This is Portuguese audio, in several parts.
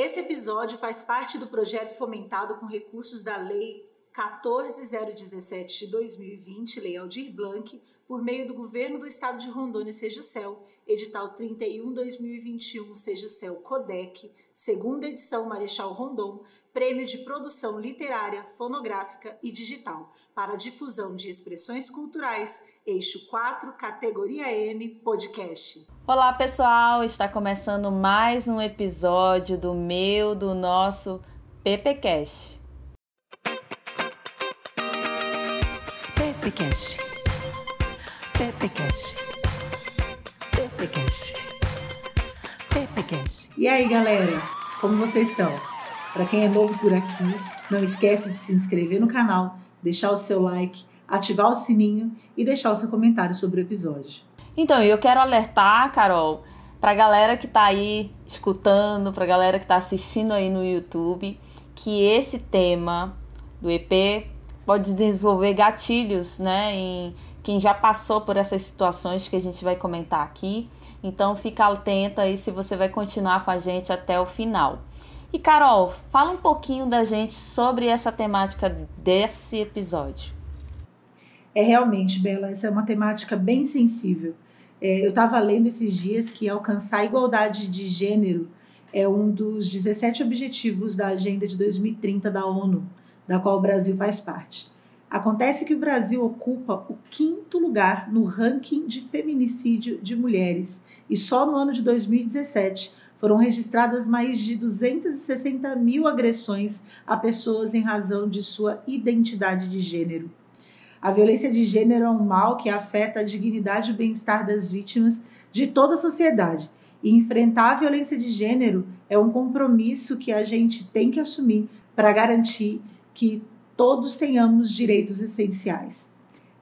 Esse episódio faz parte do projeto fomentado com recursos da Lei 14017 de 2020, Lei Aldir Blanc, por meio do Governo do Estado de Rondônia, Cel, edital 31-2021, Cel Codec, segunda edição Marechal Rondon, Prêmio de Produção Literária, Fonográfica e Digital, para difusão de expressões culturais, eixo 4, categoria M, podcast. Olá pessoal, está começando mais um episódio do meu, do nosso PPcast. PPcast. PPcast. PPcast. PPcast. E aí, galera? Como vocês estão? Para quem é novo por aqui, não esquece de se inscrever no canal, deixar o seu like, ativar o sininho e deixar o seu comentário sobre o episódio. Então, eu quero alertar, Carol, para a galera que está aí escutando, para a galera que está assistindo aí no YouTube, que esse tema do EP pode desenvolver gatilhos, né, em quem já passou por essas situações que a gente vai comentar aqui. Então fica atenta aí se você vai continuar com a gente até o final. E Carol, fala um pouquinho da gente sobre essa temática desse episódio. É realmente, Bela, essa é uma temática bem sensível. É, eu estava lendo esses dias que alcançar a igualdade de gênero é um dos 17 objetivos da Agenda de 2030 da ONU da qual o Brasil faz parte. Acontece que o Brasil ocupa o quinto lugar no ranking de feminicídio de mulheres e só no ano de 2017 foram registradas mais de 260 mil agressões a pessoas em razão de sua identidade de gênero. A violência de gênero é um mal que afeta a dignidade e o bem-estar das vítimas de toda a sociedade. E enfrentar a violência de gênero é um compromisso que a gente tem que assumir para garantir que todos tenhamos direitos essenciais.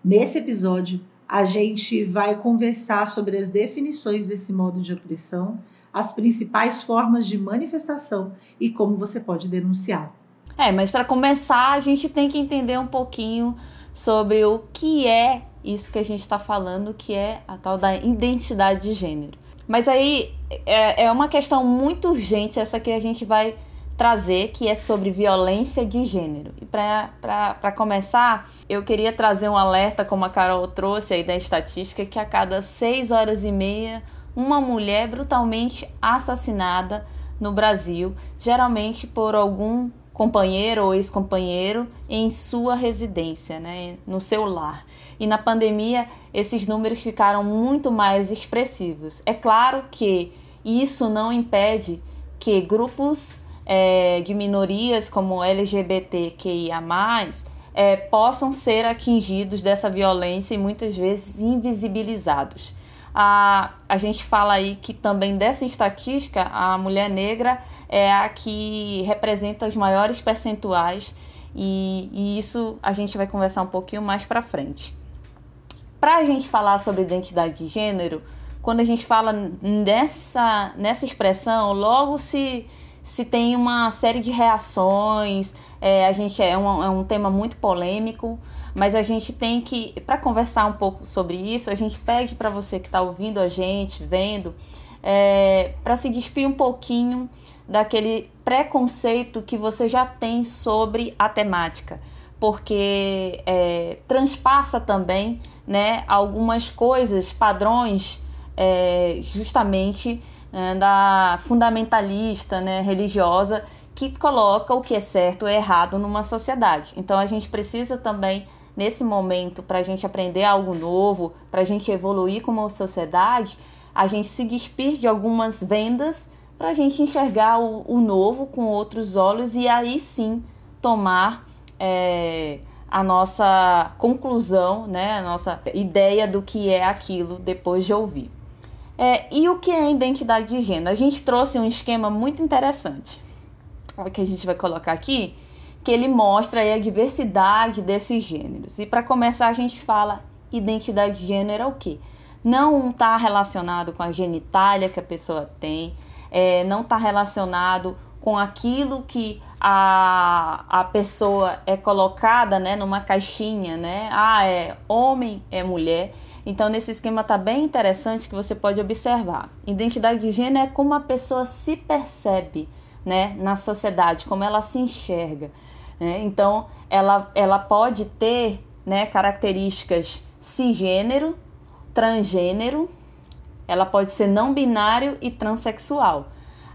Nesse episódio, a gente vai conversar sobre as definições desse modo de opressão, as principais formas de manifestação e como você pode denunciar. É, mas para começar, a gente tem que entender um pouquinho sobre o que é isso que a gente está falando, que é a tal da identidade de gênero. Mas aí é, é uma questão muito urgente essa que a gente vai trazer, que é sobre violência de gênero. E para começar, eu queria trazer um alerta, como a Carol trouxe aí da estatística, que a cada seis horas e meia, uma mulher brutalmente assassinada no Brasil, geralmente por algum companheiro ou ex-companheiro em sua residência, né, no seu lar. E na pandemia, esses números ficaram muito mais expressivos. É claro que isso não impede que grupos é, de minorias como LGBTQIA, é, possam ser atingidos dessa violência e muitas vezes invisibilizados. A, a gente fala aí que também dessa estatística, a mulher negra é a que representa os maiores percentuais, e, e isso a gente vai conversar um pouquinho mais para frente. Para a gente falar sobre identidade de gênero, quando a gente fala nessa, nessa expressão, logo se se tem uma série de reações. É, a gente é um, é um tema muito polêmico, mas a gente tem que, para conversar um pouco sobre isso, a gente pede para você que está ouvindo a gente, vendo, é, para se despir um pouquinho daquele preconceito que você já tem sobre a temática, porque é, transpassa também né, algumas coisas, padrões, é, justamente né, da fundamentalista né, religiosa que coloca o que é certo ou errado numa sociedade. Então a gente precisa também, nesse momento, para a gente aprender algo novo, para a gente evoluir como sociedade, a gente se despir de algumas vendas para a gente enxergar o, o, novo com outros olhos e aí sim tomar é, a nossa conclusão, né, a nossa ideia do que é aquilo depois de ouvir. É, e o que é identidade de gênero? A gente trouxe um esquema muito interessante, que a gente vai colocar aqui, que ele mostra a diversidade desses gêneros. E para começar, a gente fala identidade de gênero é o quê? Não está relacionado com a genitália que a pessoa tem, é, não está relacionado com aquilo que a, a pessoa é colocada né, numa caixinha, né? Ah, é homem, é mulher. Então, nesse esquema tá bem interessante que você pode observar. Identidade de gênero é como a pessoa se percebe né, na sociedade, como ela se enxerga. Né? Então, ela, ela pode ter né, características cisgênero, transgênero, ela pode ser não binário e transexual.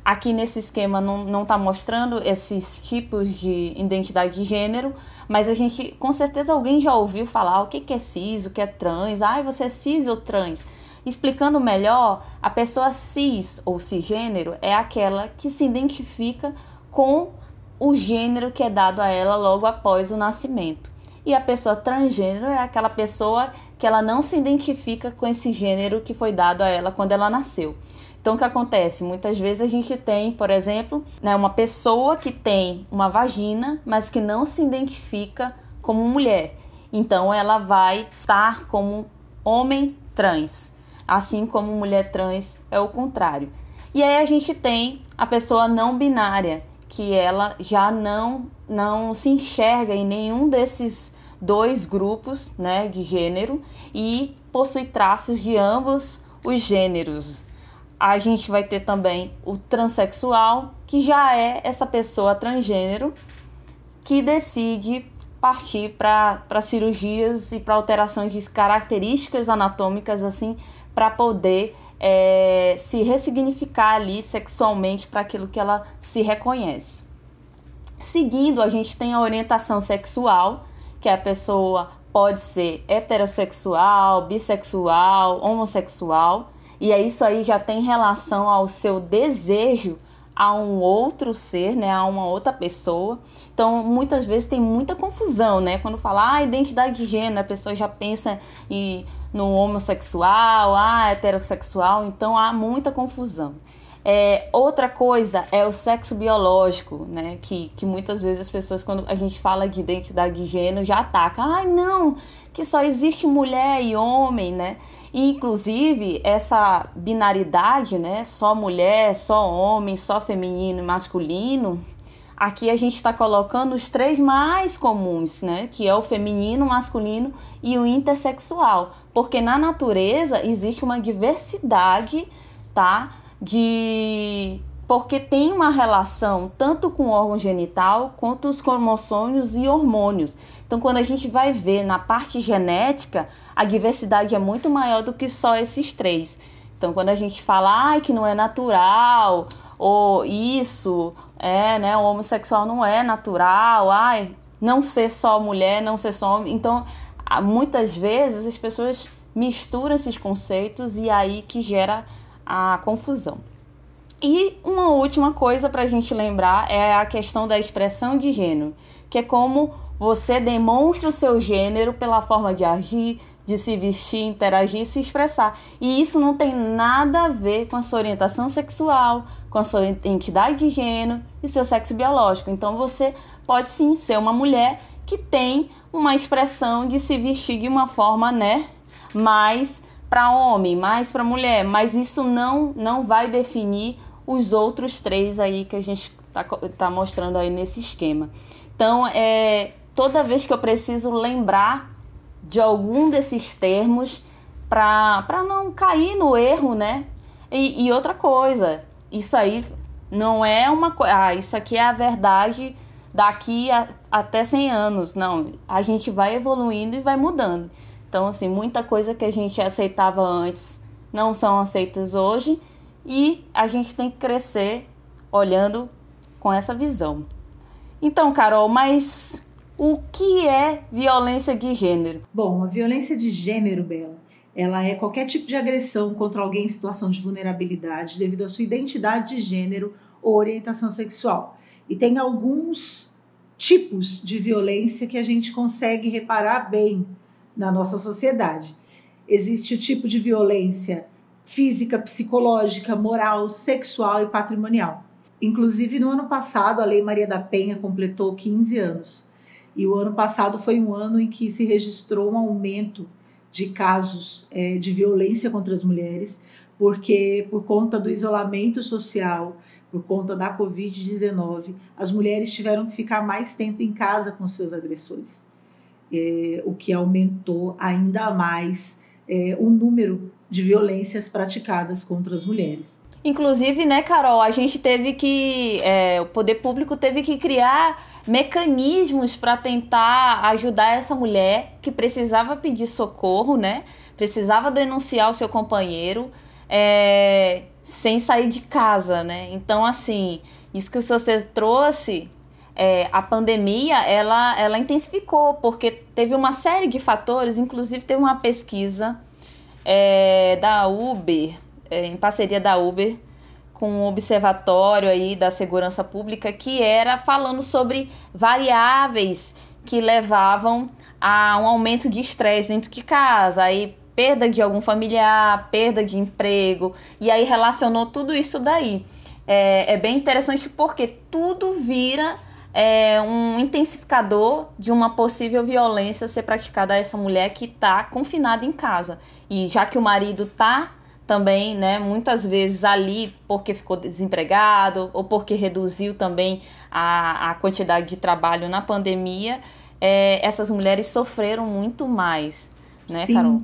Aqui nesse esquema não está mostrando esses tipos de identidade de gênero, mas a gente, com certeza, alguém já ouviu falar o que, que é cis, o que é trans, ai, você é cis ou trans. Explicando melhor, a pessoa cis ou cisgênero é aquela que se identifica com o gênero que é dado a ela logo após o nascimento. E a pessoa transgênero é aquela pessoa que ela não se identifica com esse gênero que foi dado a ela quando ela nasceu. Então, o que acontece? Muitas vezes a gente tem, por exemplo, né, uma pessoa que tem uma vagina, mas que não se identifica como mulher. Então, ela vai estar como homem trans, assim como mulher trans é o contrário. E aí a gente tem a pessoa não binária, que ela já não não se enxerga em nenhum desses dois grupos, né, de gênero e possui traços de ambos os gêneros. A gente vai ter também o transexual, que já é essa pessoa transgênero que decide partir para cirurgias e para alterações de características anatômicas assim para poder é, se ressignificar ali sexualmente para aquilo que ela se reconhece. Seguindo, a gente tem a orientação sexual, que a pessoa pode ser heterossexual, bissexual, homossexual, e é isso aí já tem relação ao seu desejo a um outro ser, né, a uma outra pessoa. Então, muitas vezes tem muita confusão, né? Quando fala ah, identidade de gênero, a pessoa já pensa em no homossexual, ah, heterossexual, então há muita confusão. É, outra coisa é o sexo biológico, né? Que, que muitas vezes as pessoas, quando a gente fala de identidade de gênero, já atacam. Ai, não, que só existe mulher e homem, né? E, inclusive, essa binaridade, né? Só mulher, só homem, só feminino e masculino, Aqui a gente está colocando os três mais comuns, né? Que é o feminino, o masculino e o intersexual. Porque na natureza existe uma diversidade, tá? De. Porque tem uma relação tanto com o órgão genital quanto os cromossômios e hormônios. Então, quando a gente vai ver na parte genética, a diversidade é muito maior do que só esses três. Então, quando a gente fala ai, que não é natural, ou isso, é, né, o homossexual não é natural, ai, não ser só mulher, não ser só homem. Então, muitas vezes as pessoas misturam esses conceitos e aí que gera a confusão. E uma última coisa para a gente lembrar é a questão da expressão de gênero, que é como você demonstra o seu gênero pela forma de agir, de se vestir, interagir se expressar. E isso não tem nada a ver com a sua orientação sexual, com a sua identidade de gênero e seu sexo biológico. Então você pode sim ser uma mulher que tem uma expressão de se vestir de uma forma, né, mais para homem, mais para mulher, mas isso não não vai definir os outros três aí que a gente tá, tá mostrando aí nesse esquema. Então, é toda vez que eu preciso lembrar de algum desses termos para não cair no erro, né? E, e outra coisa, isso aí não é uma coisa. Ah, isso aqui é a verdade daqui a, até 100 anos. Não, a gente vai evoluindo e vai mudando. Então, assim, muita coisa que a gente aceitava antes não são aceitas hoje e a gente tem que crescer olhando com essa visão. Então, Carol, mas o que é violência de gênero? Bom, a violência de gênero, Bela, ela é qualquer tipo de agressão contra alguém em situação de vulnerabilidade devido à sua identidade de gênero ou orientação sexual. E tem alguns tipos de violência que a gente consegue reparar bem na nossa sociedade. Existe o tipo de violência física, psicológica, moral, sexual e patrimonial. Inclusive, no ano passado, a Lei Maria da Penha completou 15 anos. E o ano passado foi um ano em que se registrou um aumento de casos é, de violência contra as mulheres, porque por conta do isolamento social, por conta da Covid-19, as mulheres tiveram que ficar mais tempo em casa com seus agressores, é, o que aumentou ainda mais é, o número de violências praticadas contra as mulheres. Inclusive, né, Carol, a gente teve que. É, o poder público teve que criar mecanismos para tentar ajudar essa mulher que precisava pedir socorro, né? Precisava denunciar o seu companheiro é, sem sair de casa, né? Então, assim, isso que você trouxe, é, a pandemia, ela, ela intensificou, porque teve uma série de fatores, inclusive teve uma pesquisa é, da Uber, é, em parceria da Uber, com um observatório aí da segurança pública que era falando sobre variáveis que levavam a um aumento de estresse dentro de casa, aí perda de algum familiar, perda de emprego, e aí relacionou tudo isso daí. É, é bem interessante porque tudo vira é, um intensificador de uma possível violência ser praticada a essa mulher que está confinada em casa. E já que o marido está também, né, muitas vezes ali porque ficou desempregado ou porque reduziu também a, a quantidade de trabalho na pandemia, é, essas mulheres sofreram muito mais, né, Sim. Carol?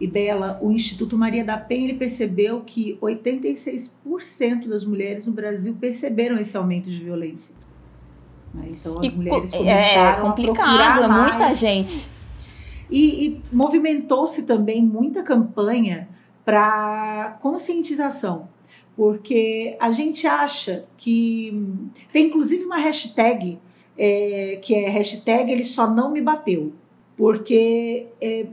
E Bela, o Instituto Maria da Penha ele percebeu que 86% das mulheres no Brasil perceberam esse aumento de violência. Né, então as e, mulheres é começaram é complicado, a é muita mais. gente. E, e movimentou-se também muita campanha para conscientização, porque a gente acha que tem inclusive uma hashtag é, que é hashtag ele só não me bateu, porque é,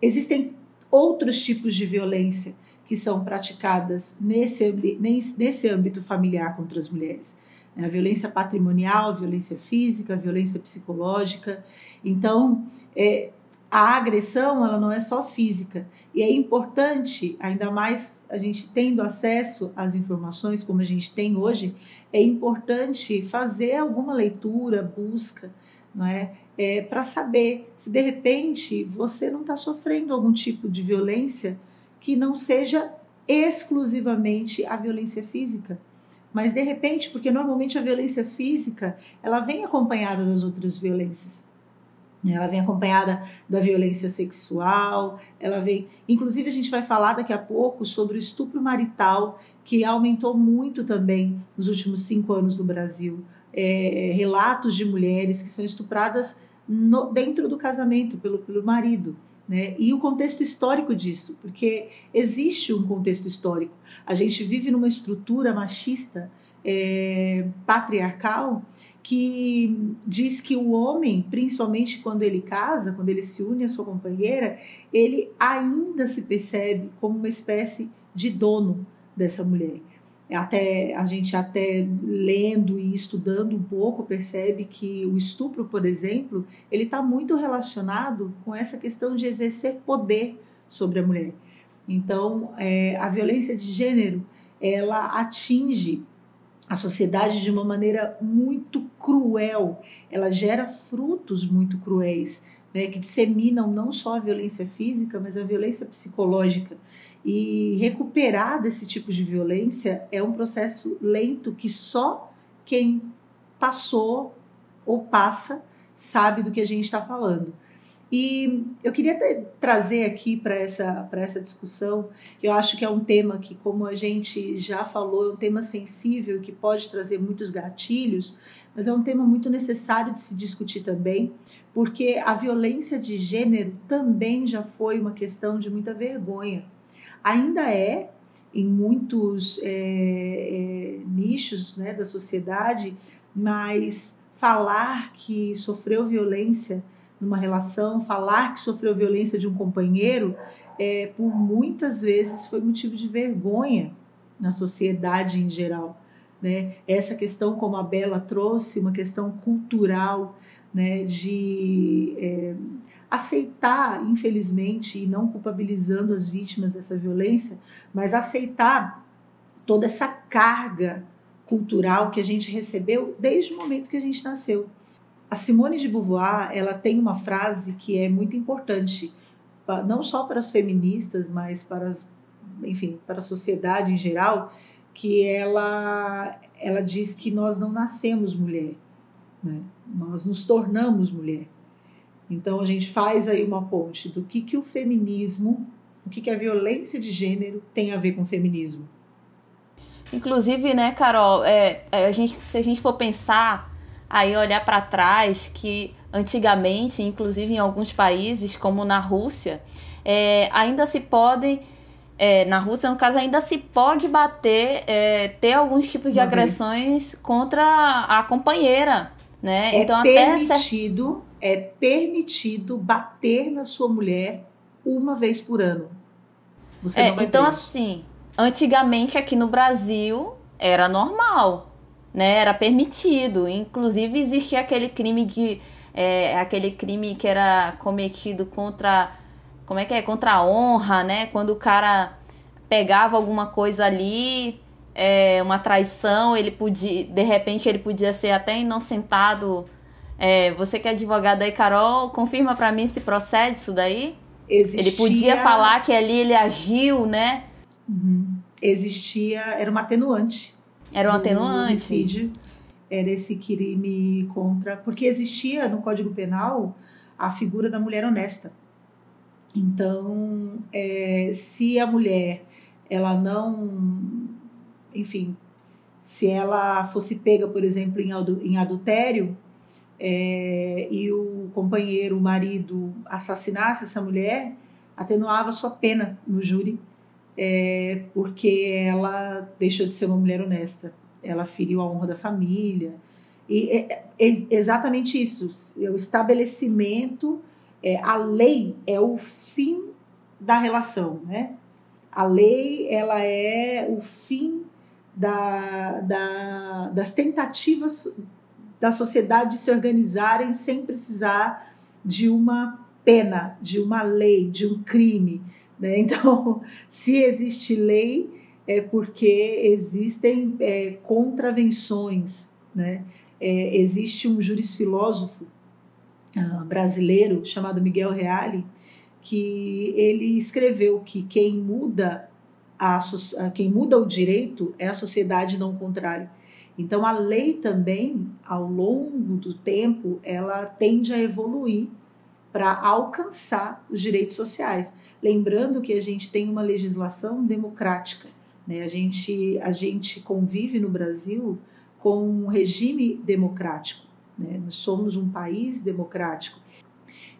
existem outros tipos de violência que são praticadas nesse, nesse âmbito familiar contra as mulheres. A violência patrimonial, a violência física, a violência psicológica. Então, é, a agressão ela não é só física e é importante, ainda mais a gente tendo acesso às informações como a gente tem hoje, é importante fazer alguma leitura, busca, não é? é para saber se de repente você não está sofrendo algum tipo de violência que não seja exclusivamente a violência física mas de repente, porque normalmente a violência física ela vem acompanhada das outras violências. Ela vem acompanhada da violência sexual, ela vem. Inclusive, a gente vai falar daqui a pouco sobre o estupro marital, que aumentou muito também nos últimos cinco anos no Brasil. É, relatos de mulheres que são estupradas no, dentro do casamento pelo, pelo marido. Né? E o contexto histórico disso, porque existe um contexto histórico. A gente vive numa estrutura machista, é, patriarcal, que diz que o homem, principalmente quando ele casa, quando ele se une à sua companheira, ele ainda se percebe como uma espécie de dono dessa mulher. Até a gente até lendo e estudando um pouco percebe que o estupro, por exemplo, ele está muito relacionado com essa questão de exercer poder sobre a mulher. Então, é, a violência de gênero ela atinge a sociedade de uma maneira muito cruel. Ela gera frutos muito cruéis, né, que disseminam não só a violência física, mas a violência psicológica. E recuperar desse tipo de violência é um processo lento que só quem passou ou passa sabe do que a gente está falando. E eu queria trazer aqui para essa, essa discussão, que eu acho que é um tema que, como a gente já falou, é um tema sensível que pode trazer muitos gatilhos, mas é um tema muito necessário de se discutir também, porque a violência de gênero também já foi uma questão de muita vergonha. Ainda é, em muitos é, é, nichos né, da sociedade, mas falar que sofreu violência numa relação, falar que sofreu violência de um companheiro, é, por muitas vezes foi motivo de vergonha na sociedade em geral. Né? Essa questão, como a Bela trouxe, uma questão cultural, né, de é, aceitar, infelizmente, e não culpabilizando as vítimas dessa violência, mas aceitar toda essa carga cultural que a gente recebeu desde o momento que a gente nasceu. A Simone de Beauvoir, ela tem uma frase que é muito importante, não só para as feministas, mas para as, enfim, para a sociedade em geral, que ela ela diz que nós não nascemos mulher, né? Nós nos tornamos mulher. Então a gente faz aí uma ponte do que que o feminismo, o que que a violência de gênero tem a ver com o feminismo. Inclusive, né, Carol, é, é, a gente, se a gente for pensar, aí olhar para trás, que antigamente, inclusive em alguns países, como na Rússia, é, ainda se podem é, na Rússia, no caso, ainda se pode bater, é, ter alguns tipos de Uma agressões vez. contra a companheira, né? É então, permitido, até... é permitido bater na sua mulher uma vez por ano. Você é, não vai então, preso. assim, antigamente aqui no Brasil era normal, né? Era permitido. Inclusive existia aquele crime de é, aquele crime que era cometido contra como é que é? Contra a honra, né? Quando o cara pegava alguma coisa ali, é, uma traição, ele podia, de repente ele podia ser até inocentado. É, você que é advogada aí, Carol, confirma para mim se procede isso daí? Existia... Ele podia falar que ali ele agiu, né? Uhum. Existia, era uma atenuante. Era um atenuante. Homicídio, era esse crime contra. Porque existia no Código Penal a figura da mulher honesta. Então, é, se a mulher ela não, enfim, se ela fosse pega, por exemplo, em, em adultério é, e o companheiro, o marido, assassinasse essa mulher, atenuava sua pena no júri, é, porque ela deixou de ser uma mulher honesta. Ela feriu a honra da família. E é, é exatamente isso, é o estabelecimento é, a lei é o fim da relação, né? A lei ela é o fim da, da, das tentativas da sociedade de se organizarem sem precisar de uma pena, de uma lei, de um crime. Né? Então, se existe lei, é porque existem é, contravenções. Né? É, existe um jurisfilósofo uh, brasileiro chamado Miguel Reale, que ele escreveu que quem muda a, quem muda o direito é a sociedade, não o contrário. Então a lei também, ao longo do tempo, ela tende a evoluir para alcançar os direitos sociais. Lembrando que a gente tem uma legislação democrática, né? A gente a gente convive no Brasil com um regime democrático. Né? Nós somos um país democrático.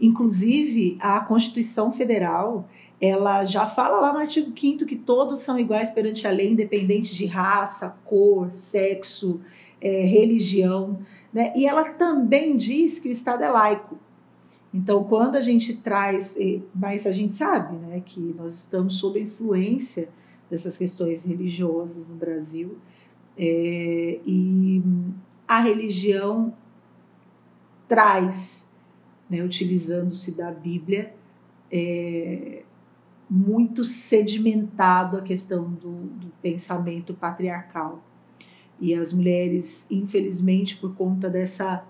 Inclusive, a Constituição Federal ela já fala lá no artigo 5 que todos são iguais perante a lei, independente de raça, cor, sexo, é, religião. Né? E ela também diz que o Estado é laico. Então, quando a gente traz, mas a gente sabe né, que nós estamos sob influência dessas questões religiosas no Brasil, é, e a religião traz, né, utilizando-se da Bíblia, é, muito sedimentado a questão do, do pensamento patriarcal. E as mulheres, infelizmente, por conta dessa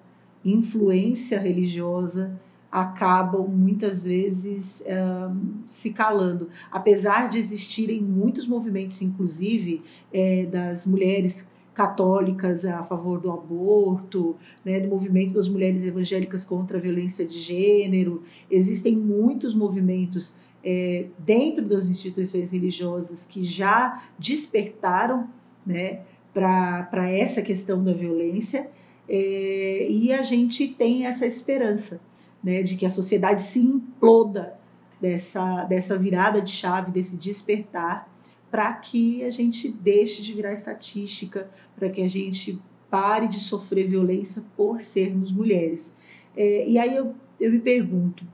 influência religiosa, acabam muitas vezes um, se calando. Apesar de existirem muitos movimentos, inclusive é, das mulheres católicas a favor do aborto, né, do movimento das mulheres evangélicas contra a violência de gênero. Existem muitos movimentos é, dentro das instituições religiosas que já despertaram né, para essa questão da violência é, e a gente tem essa esperança né, de que a sociedade se imploda dessa, dessa virada de chave, desse despertar para que a gente deixe de virar estatística, para que a gente pare de sofrer violência por sermos mulheres. É, e aí eu, eu me pergunto,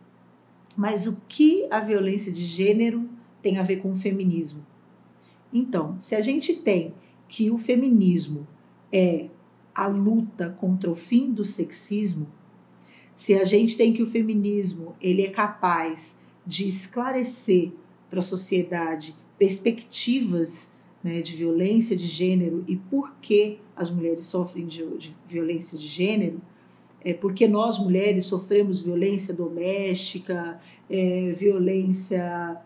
mas o que a violência de gênero tem a ver com o feminismo? Então, se a gente tem que o feminismo é a luta contra o fim do sexismo, se a gente tem que o feminismo ele é capaz de esclarecer para a sociedade perspectivas né, de violência de gênero e por que as mulheres sofrem de, de violência de gênero, é porque nós mulheres sofremos violência doméstica, é, violência.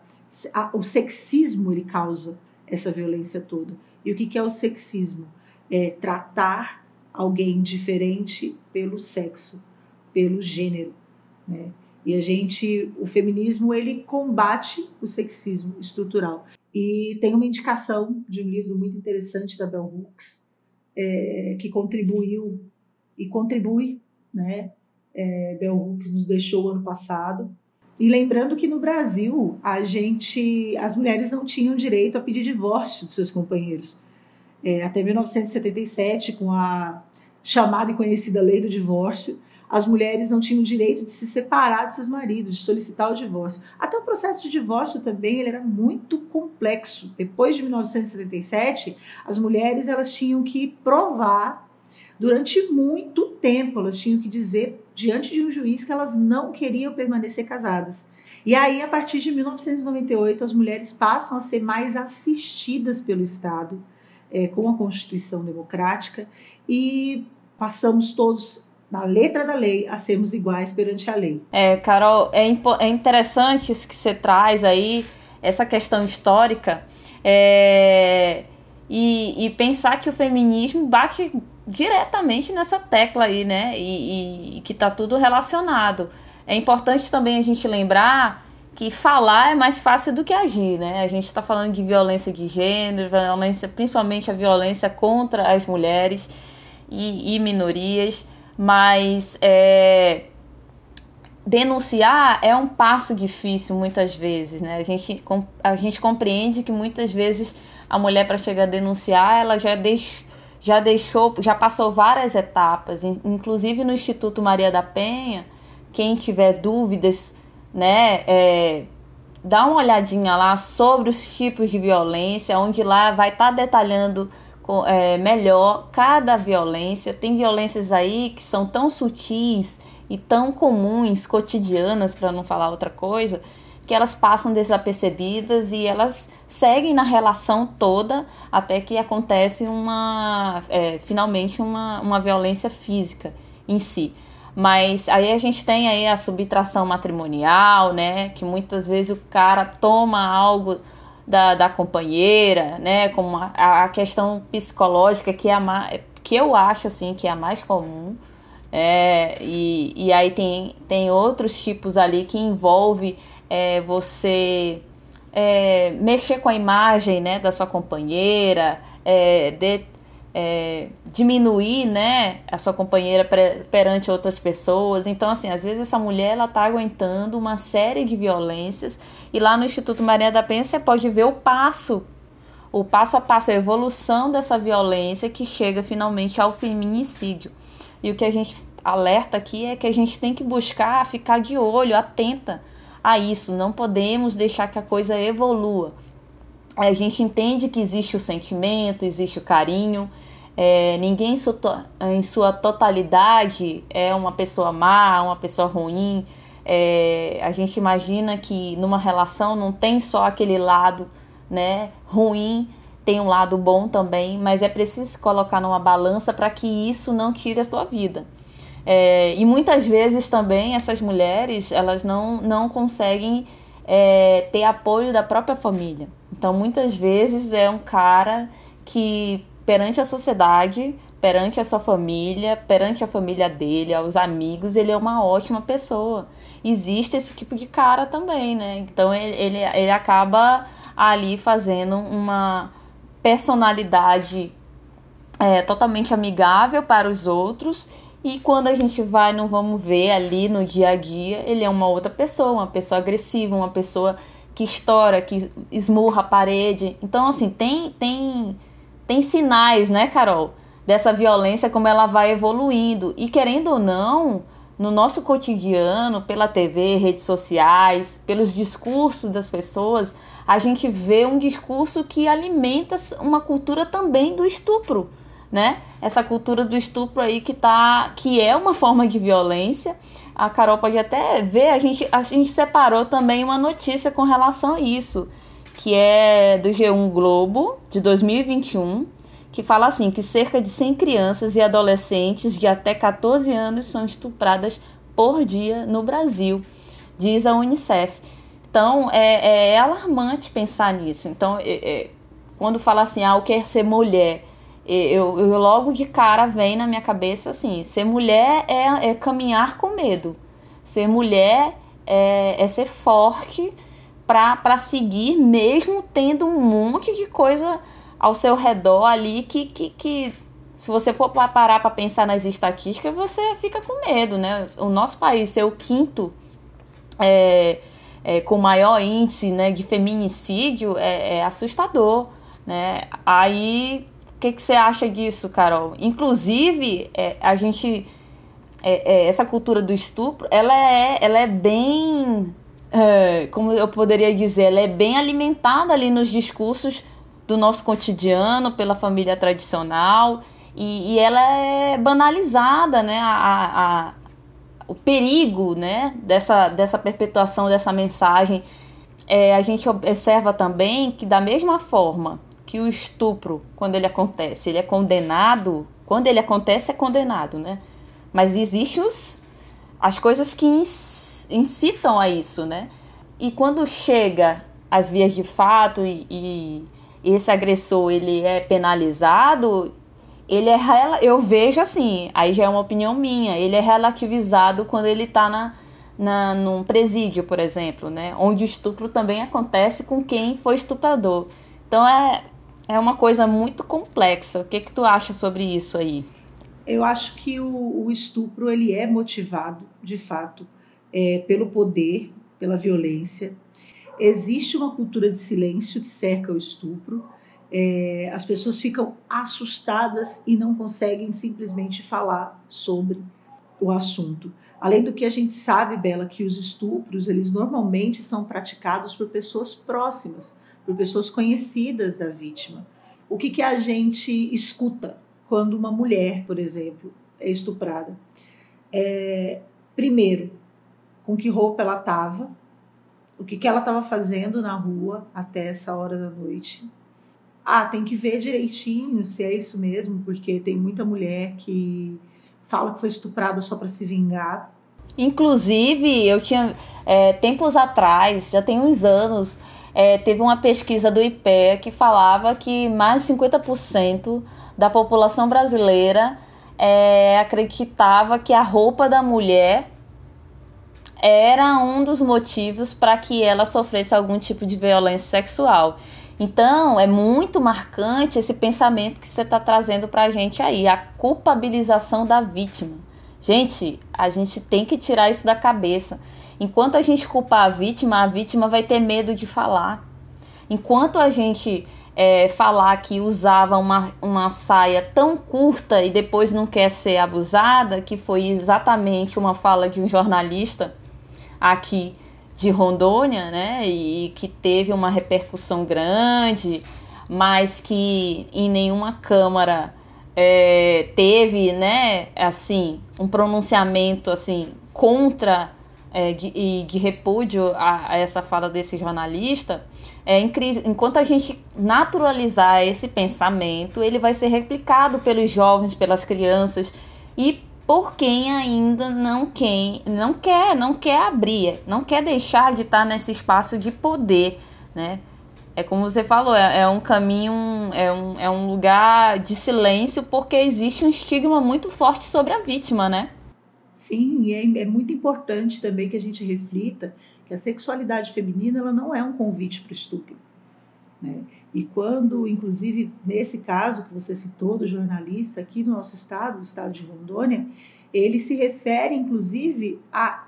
A, o sexismo ele causa essa violência toda. E o que, que é o sexismo? É tratar alguém diferente pelo sexo, pelo gênero. Né? E a gente, o feminismo, ele combate o sexismo estrutural. E tem uma indicação de um livro muito interessante da Bell Hooks, é, que contribuiu e contribui, né? É, Bell Hooks nos deixou ano passado. E lembrando que no Brasil a gente, as mulheres não tinham direito a pedir divórcio de seus companheiros. É, até 1977, com a chamada e conhecida lei do divórcio, as mulheres não tinham direito de se separar de seus maridos, de solicitar o divórcio. Até o processo de divórcio também ele era muito complexo. Depois de 1977, as mulheres elas tinham que provar durante muito tempo, elas tinham que dizer diante de um juiz que elas não queriam permanecer casadas. E aí, a partir de 1998, as mulheres passam a ser mais assistidas pelo Estado, é, com a Constituição Democrática, e passamos todos na letra da lei, a sermos iguais perante a lei. É, Carol, é, é interessante isso que você traz aí, essa questão histórica, é, e, e, pensar que o feminismo bate diretamente nessa tecla aí, né? E, e, que tá tudo relacionado. É importante também a gente lembrar que falar é mais fácil do que agir, né? A gente está falando de violência de gênero, violência, principalmente a violência contra as mulheres e, e minorias mas é, denunciar é um passo difícil muitas vezes, né? A gente, a gente compreende que muitas vezes a mulher para chegar a denunciar, ela já, deix, já deixou, já passou várias etapas, inclusive no Instituto Maria da Penha, quem tiver dúvidas, né, é, dá uma olhadinha lá sobre os tipos de violência, onde lá vai estar tá detalhando é, melhor cada violência. Tem violências aí que são tão sutis e tão comuns, cotidianas, para não falar outra coisa, que elas passam desapercebidas e elas seguem na relação toda até que acontece uma é, finalmente uma, uma violência física em si. Mas aí a gente tem aí a subtração matrimonial, né? Que muitas vezes o cara toma algo da, da companheira, né? Como a, a questão psicológica, que, é a, que eu acho assim que é a mais comum. É, e, e aí tem, tem outros tipos ali que envolve é, você é, mexer com a imagem né, da sua companheira, é, de, é, diminuir né, a sua companheira perante outras pessoas. Então, assim, às vezes essa mulher ela está aguentando uma série de violências e lá no Instituto Maria da Penha você pode ver o passo, o passo a passo, a evolução dessa violência que chega finalmente ao feminicídio. E o que a gente alerta aqui é que a gente tem que buscar ficar de olho, atenta a isso. Não podemos deixar que a coisa evolua. A gente entende que existe o sentimento, existe o carinho, é, ninguém em sua totalidade é uma pessoa má, uma pessoa ruim. É, a gente imagina que numa relação não tem só aquele lado né, ruim, tem um lado bom também, mas é preciso colocar numa balança para que isso não tire a sua vida. É, e muitas vezes também essas mulheres elas não, não conseguem é, ter apoio da própria família. Então muitas vezes é um cara que perante a sociedade, perante a sua família, perante a família dele, aos amigos, ele é uma ótima pessoa. Existe esse tipo de cara também, né? Então ele, ele, ele acaba ali fazendo uma personalidade é, totalmente amigável para os outros. E quando a gente vai, não vamos ver ali no dia a dia, ele é uma outra pessoa, uma pessoa agressiva, uma pessoa que estoura, que esmurra a parede. Então, assim, tem, tem tem sinais, né, Carol, dessa violência como ela vai evoluindo. E querendo ou não, no nosso cotidiano, pela TV, redes sociais, pelos discursos das pessoas, a gente vê um discurso que alimenta uma cultura também do estupro, né? Essa cultura do estupro aí que tá, que é uma forma de violência. A Carol pode até ver, a gente a gente separou também uma notícia com relação a isso que é do G1 Globo, de 2021, que fala assim, que cerca de 100 crianças e adolescentes de até 14 anos são estupradas por dia no Brasil, diz a Unicef. Então, é, é alarmante pensar nisso. Então, é, é, quando fala assim, ah, eu quero ser mulher, eu, eu, logo de cara vem na minha cabeça assim, ser mulher é, é caminhar com medo. Ser mulher é, é ser forte, para seguir, mesmo tendo um monte de coisa ao seu redor ali que, que, que se você for parar para pensar nas estatísticas, você fica com medo, né? O nosso país ser o quinto é, é, com maior índice né, de feminicídio é, é assustador, né? Aí, o que, que você acha disso, Carol? Inclusive, é, a gente... É, essa cultura do estupro, ela é, ela é bem... como eu poderia dizer, ela é bem alimentada ali nos discursos do nosso cotidiano, pela família tradicional, e, e ela é banalizada, né? A, a, o perigo né? dessa, dessa perpetuação dessa mensagem. É, a gente observa também que, da mesma forma que o estupro, quando ele acontece, ele é condenado, quando ele acontece, é condenado, né? Mas existem os, as coisas que incitam a isso, né? E quando chega às vias de fato e, e esse agressor ele é penalizado, ele é eu vejo assim, aí já é uma opinião minha, ele é relativizado quando ele está na, na num presídio, por exemplo, né, onde o estupro também acontece com quem foi estuprador. Então é é uma coisa muito complexa. O que que tu acha sobre isso aí? Eu acho que o, o estupro ele é motivado, de fato, é, pelo poder, pela violência. Existe uma cultura de silêncio que cerca o estupro é, as pessoas ficam assustadas e não conseguem simplesmente falar sobre o assunto. Além do que a gente sabe, Bela, que os estupros, eles normalmente são praticados por pessoas próximas, por pessoas conhecidas da vítima. O que, que a gente escuta quando uma mulher, por exemplo, é estuprada? É, primeiro, com que roupa ela estava, o que, que ela estava fazendo na rua até essa hora da noite, ah, tem que ver direitinho se é isso mesmo, porque tem muita mulher que fala que foi estuprada só para se vingar. Inclusive, eu tinha é, tempos atrás, já tem uns anos, é, teve uma pesquisa do IPEA que falava que mais de 50% da população brasileira é, acreditava que a roupa da mulher era um dos motivos para que ela sofresse algum tipo de violência sexual. Então, é muito marcante esse pensamento que você está trazendo para a gente aí, a culpabilização da vítima. Gente, a gente tem que tirar isso da cabeça. Enquanto a gente culpar a vítima, a vítima vai ter medo de falar. Enquanto a gente é, falar que usava uma, uma saia tão curta e depois não quer ser abusada, que foi exatamente uma fala de um jornalista aqui de Rondônia, né, e que teve uma repercussão grande, mas que em nenhuma câmara é, teve, né, assim, um pronunciamento assim contra é, de, de repúdio a, a, essa fala desse jornalista, é. Enquanto a gente naturalizar esse pensamento, ele vai ser replicado pelos jovens, pelas crianças e por quem ainda não quer, não quer, não quer abrir, não quer deixar de estar nesse espaço de poder, né? É como você falou, é, é um caminho, é um, é um lugar de silêncio porque existe um estigma muito forte sobre a vítima, né? Sim, e é, é muito importante também que a gente reflita que a sexualidade feminina ela não é um convite para o estupro. Né? E quando, inclusive, nesse caso que você citou do jornalista aqui no nosso estado, o estado de Rondônia, ele se refere, inclusive, a,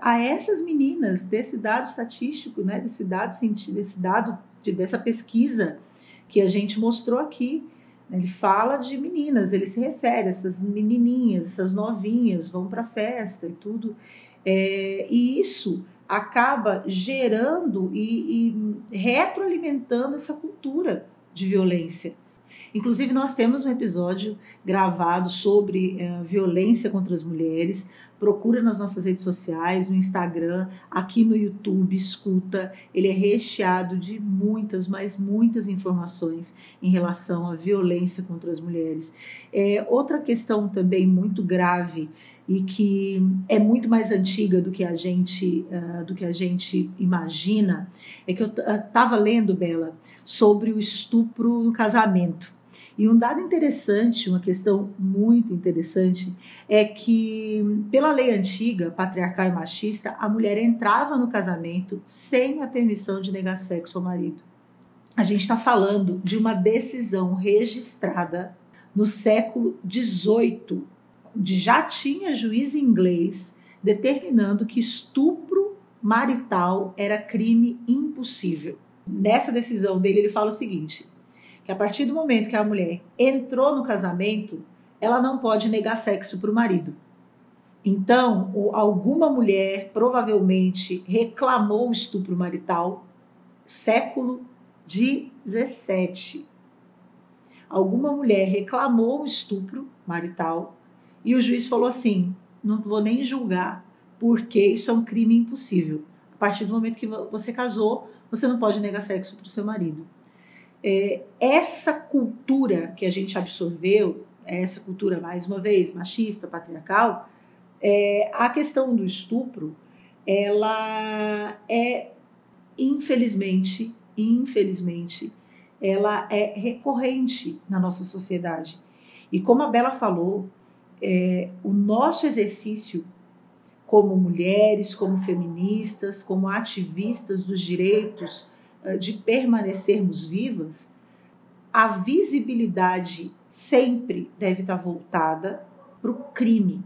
a essas meninas, desse dado estatístico, né, desse dado, desse dado de, dessa pesquisa que a gente mostrou aqui. Ele fala de meninas, ele se refere a essas menininhas, essas novinhas, vão para festa e tudo. É, e isso acaba gerando e, e retroalimentando essa cultura de violência. Inclusive, nós temos um episódio gravado sobre uh, violência contra as mulheres. Procura nas nossas redes sociais, no Instagram, aqui no YouTube, escuta. Ele é recheado de muitas, mas muitas informações em relação à violência contra as mulheres. É, outra questão também muito grave e que é muito mais antiga do que a gente uh, do que a gente imagina é que eu estava lendo Bela sobre o estupro no casamento E um dado interessante, uma questão muito interessante, é que, pela lei antiga, patriarcal e machista, a mulher entrava no casamento sem a permissão de negar sexo ao marido. A gente está falando de uma decisão registrada no século XVIII, onde já tinha juiz inglês determinando que estupro marital era crime impossível. Nessa decisão dele, ele fala o seguinte: que a partir do momento que a mulher entrou no casamento, ela não pode negar sexo para o marido. Então, alguma mulher provavelmente reclamou o estupro marital, século 17. Alguma mulher reclamou o estupro marital e o juiz falou assim: não vou nem julgar, porque isso é um crime impossível. A partir do momento que você casou, você não pode negar sexo para o seu marido é, essa cultura que a gente absorveu, essa cultura, mais uma vez, machista, patriarcal, é, a questão do estupro, ela é, infelizmente, infelizmente, ela é recorrente na nossa sociedade. E como a Bela falou, é, o nosso exercício como mulheres, como feministas, como ativistas dos direitos de permanecermos vivas, a visibilidade sempre deve estar voltada para o crime.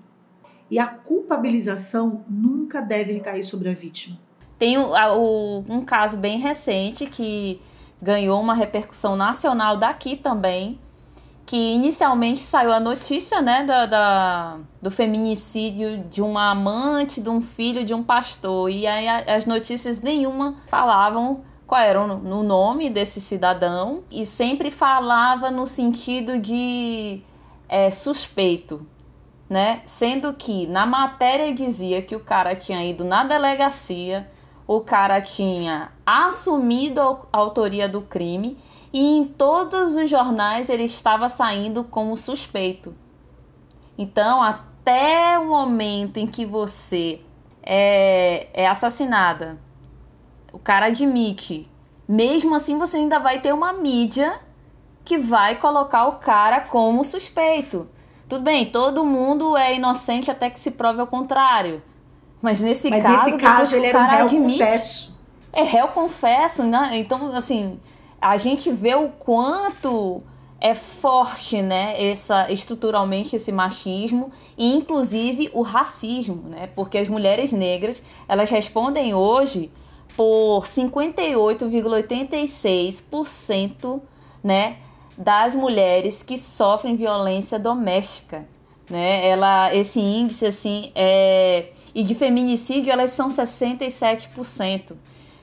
E a culpabilização nunca deve recair sobre a vítima. Tem um caso bem recente que ganhou uma repercussão nacional daqui também, que inicialmente saiu a notícia né, da, da, do feminicídio de uma amante, de um filho de um pastor. E aí as notícias nenhuma falavam qual era o nome desse cidadão e sempre falava no sentido de é, suspeito, né? Sendo que na matéria dizia que o cara tinha ido na delegacia, o cara tinha assumido a autoria do crime e em todos os jornais ele estava saindo como suspeito. Então, até o momento em que você é, é assassinada o cara admite. Mesmo assim, você ainda vai ter uma mídia que vai colocar o cara como suspeito. Tudo bem, todo mundo é inocente até que se prove ao contrário. Mas nesse Mas caso, nesse caso ele o cara era um réu admite, confesso. É réu confesso, né? Então, assim, a gente vê o quanto é forte, né, essa estruturalmente esse machismo e inclusive o racismo, né? Porque as mulheres negras, elas respondem hoje por 58,86%, né, das mulheres que sofrem violência doméstica, né? Ela esse índice assim é e de feminicídio elas são 67%.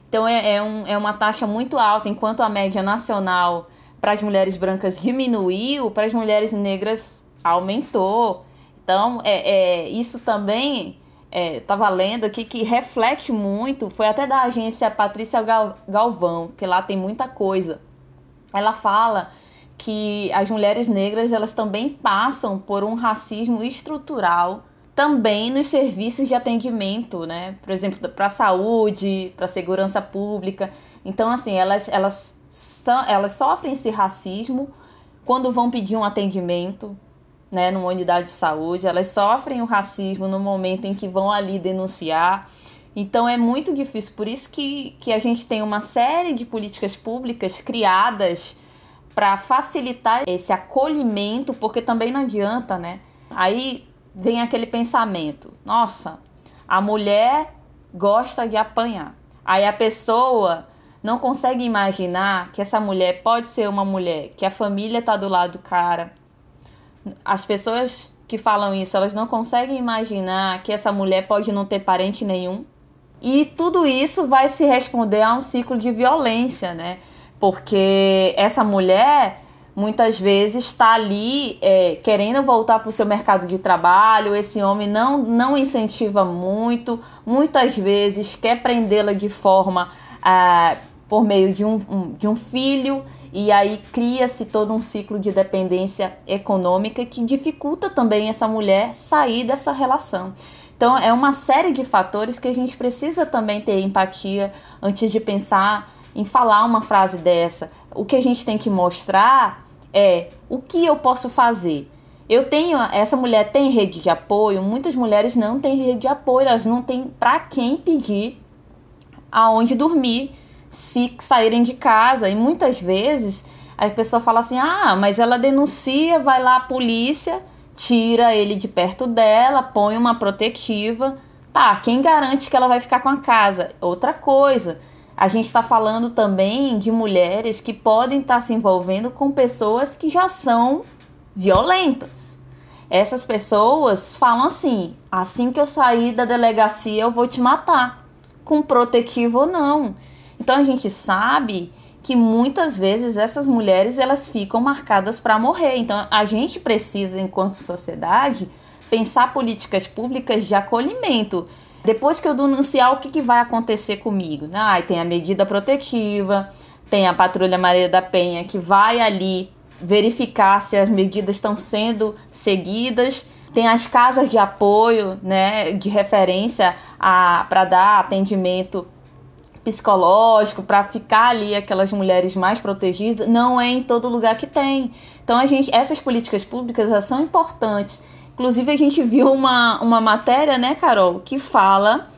Então é, é, um, é uma taxa muito alta, enquanto a média nacional para as mulheres brancas diminuiu, para as mulheres negras aumentou. Então, é, é, isso também estava é, lendo aqui que reflete muito, foi até da agência Patrícia Galvão, que lá tem muita coisa. Ela fala que as mulheres negras elas também passam por um racismo estrutural também nos serviços de atendimento, né? Por exemplo, para a saúde, para a segurança pública. Então, assim, elas, elas, elas sofrem esse racismo quando vão pedir um atendimento, né, numa unidade de saúde, elas sofrem o racismo no momento em que vão ali denunciar. Então é muito difícil, por isso que, que a gente tem uma série de políticas públicas criadas para facilitar esse acolhimento, porque também não adianta, né? Aí vem aquele pensamento: nossa, a mulher gosta de apanhar. Aí a pessoa não consegue imaginar que essa mulher pode ser uma mulher que a família tá do lado do cara, as pessoas que falam isso, elas não conseguem imaginar que essa mulher pode não ter parente nenhum. E tudo isso vai se responder a um ciclo de violência, né? Porque essa mulher muitas vezes está ali é, querendo voltar para o seu mercado de trabalho, esse homem não, não incentiva muito, muitas vezes quer prendê-la de forma ah, por meio de um, um, de um filho e aí cria-se todo um ciclo de dependência econômica que dificulta também essa mulher sair dessa relação. Então, é uma série de fatores que a gente precisa também ter empatia antes de pensar em falar uma frase dessa. O que a gente tem que mostrar é o que eu posso fazer? Eu tenho, essa mulher tem rede de apoio, muitas mulheres não têm rede de apoio, elas não têm para quem pedir aonde dormir se saírem de casa. E muitas vezes a pessoa fala assim: ah, mas ela denuncia, vai lá a polícia, tira ele de perto dela, põe uma protetiva. Tá, quem garante que ela vai ficar com a casa? Outra coisa. A gente está falando também de mulheres que podem estar tá se envolvendo com pessoas que já são violentas. Essas pessoas falam assim: assim que eu sair da delegacia, eu vou te matar, com protetivo ou não. Então a gente sabe que muitas vezes essas mulheres elas ficam marcadas para morrer. Então a gente precisa, enquanto sociedade, pensar políticas públicas de acolhimento. Depois que eu denunciar, o que, que vai acontecer comigo? Ah, tem a medida protetiva, tem a Patrulha Maria da Penha que vai ali verificar se as medidas estão sendo seguidas. Tem as casas de apoio, né, de referência para dar atendimento psicológico, para ficar ali aquelas mulheres mais protegidas. Não é em todo lugar que tem. Então a gente, essas políticas públicas são importantes. Inclusive a gente viu uma, uma matéria, né, Carol, que fala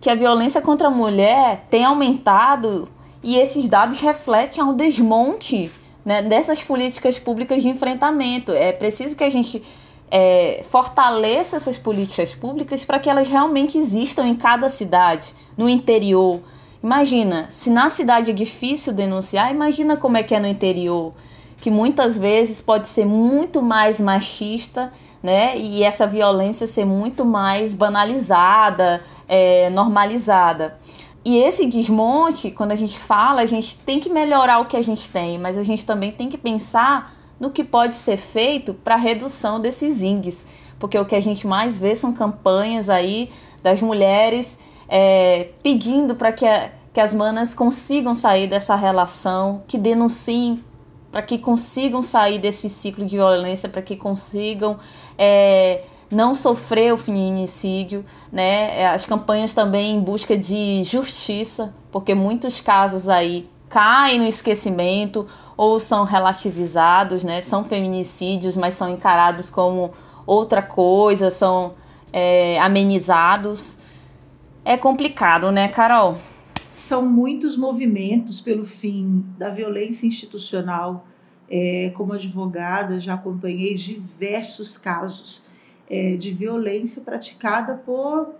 que a violência contra a mulher tem aumentado e esses dados refletem ao desmonte né, dessas políticas públicas de enfrentamento. É preciso que a gente é, fortaleça essas políticas públicas para que elas realmente existam em cada cidade, no interior. Imagina, se na cidade é difícil denunciar, imagina como é que é no interior, que muitas vezes pode ser muito mais machista, né? E essa violência ser muito mais banalizada, é, normalizada. E esse desmonte, quando a gente fala, a gente tem que melhorar o que a gente tem, mas a gente também tem que pensar no que pode ser feito para redução desses índices, porque o que a gente mais vê são campanhas aí das mulheres é, pedindo para que, que as manas consigam sair dessa relação, que denunciem, para que consigam sair desse ciclo de violência, para que consigam é, não sofrer o feminicídio, né? É, as campanhas também em busca de justiça, porque muitos casos aí caem no esquecimento ou são relativizados, né? São feminicídios, mas são encarados como outra coisa, são é, amenizados. É complicado, né, Carol? São muitos movimentos pelo fim da violência institucional. É, como advogada, já acompanhei diversos casos é, de violência praticada por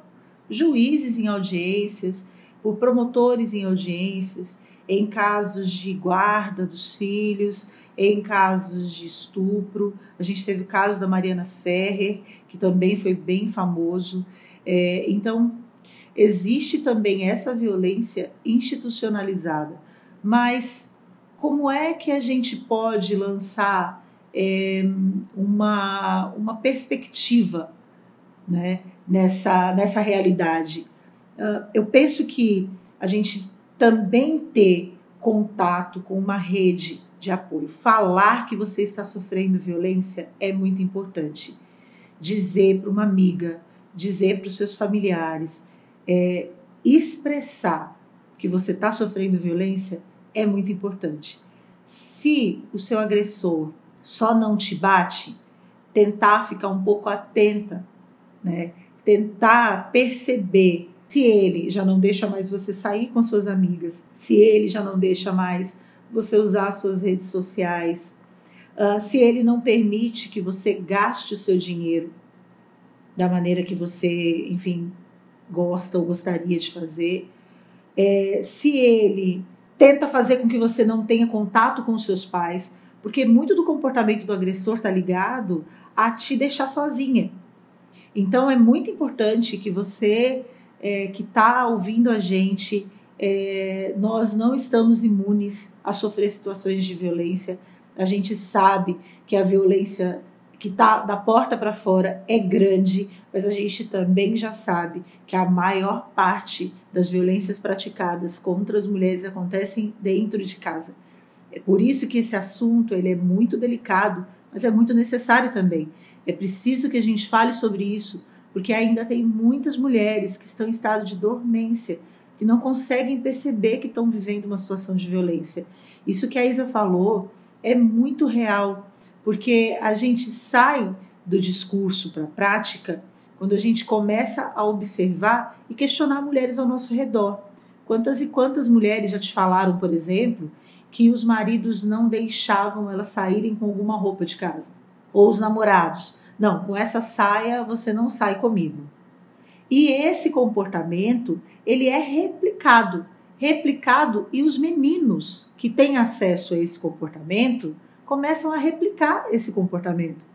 juízes em audiências, por promotores em audiências, em casos de guarda dos filhos, em casos de estupro. A gente teve o caso da Mariana Ferrer, que também foi bem famoso. É, então, existe também essa violência institucionalizada. Mas como é que a gente pode lançar é, uma, uma perspectiva né, nessa, nessa realidade. Uh, eu penso que a gente também ter contato com uma rede de apoio, falar que você está sofrendo violência é muito importante. Dizer para uma amiga, dizer para os seus familiares, é, expressar que você está sofrendo violência é muito importante. Se o seu agressor só não te bate, tentar ficar um pouco atenta, né? Tentar perceber se ele já não deixa mais você sair com suas amigas, se ele já não deixa mais você usar suas redes sociais, uh, se ele não permite que você gaste o seu dinheiro da maneira que você, enfim, gosta ou gostaria de fazer, é, se ele tenta fazer com que você não tenha contato com os seus pais, porque muito do comportamento do agressor está ligado a te deixar sozinha. Então é muito importante que você é, que está ouvindo a gente, é, nós não estamos imunes a sofrer situações de violência. A gente sabe que a violência que está da porta para fora é grande, mas a gente também já sabe que a maior parte das violências praticadas contra as mulheres acontecem dentro de casa. É por isso que esse assunto ele é muito delicado, mas é muito necessário também. É preciso que a gente fale sobre isso, porque ainda tem muitas mulheres que estão em estado de dormência, que não conseguem perceber que estão vivendo uma situação de violência. Isso que a Isa falou é muito real, porque a gente sai do discurso para a prática quando a gente começa a observar e questionar mulheres ao nosso redor. Quantas e quantas mulheres já te falaram, por exemplo, que os maridos não deixavam elas saírem com alguma roupa de casa? Ou os namorados? Não, com essa saia você não sai comigo. E esse comportamento, ele é replicado. Replicado e os meninos que têm acesso a esse comportamento começam a replicar esse comportamento.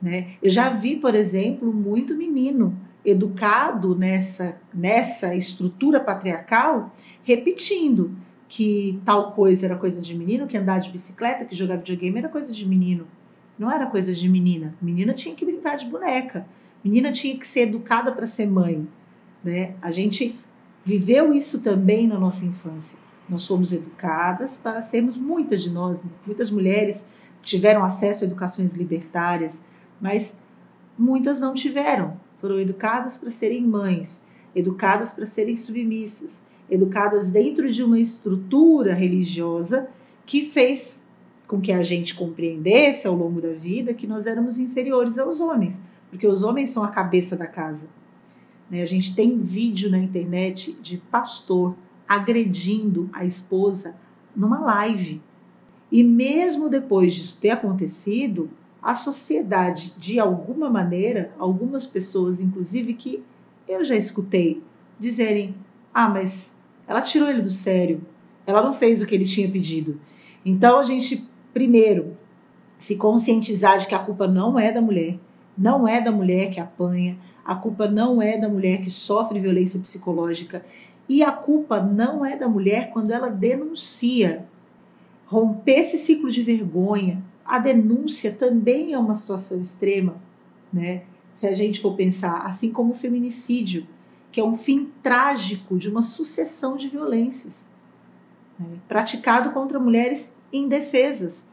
Né? Eu já vi, por exemplo, muito menino educado nessa, nessa estrutura patriarcal repetindo que tal coisa era coisa de menino, que andar de bicicleta, que jogar videogame era coisa de menino. Não era coisa de menina. Menina tinha que brincar de boneca. Menina tinha que ser educada para ser mãe. Né? A gente viveu isso também na nossa infância. Nós fomos educadas para sermos, muitas de nós, muitas mulheres tiveram acesso a educações libertárias, mas muitas não tiveram. Foram educadas para serem mães, educadas para serem submissas, educadas dentro de uma estrutura religiosa que fez com que a gente compreendesse ao longo da vida que nós éramos inferiores aos homens, porque os homens são a cabeça da casa. Né? A gente tem vídeo na internet de pastor agredindo a esposa numa live. E mesmo depois disso ter acontecido, a sociedade, de alguma maneira, algumas pessoas, inclusive que eu já escutei, dizerem: ah, mas ela tirou ele do sério, ela não fez o que ele tinha pedido. Então a gente, primeiro, se conscientizar de que a culpa não é da mulher, não é da mulher que apanha, a culpa não é da mulher que sofre violência psicológica e a culpa não é da mulher quando ela denuncia. Romper esse ciclo de vergonha, a denúncia também é uma situação extrema, né? Se a gente for pensar, assim como o feminicídio, que é um fim trágico de uma sucessão de violências, né? praticado contra mulheres indefesas,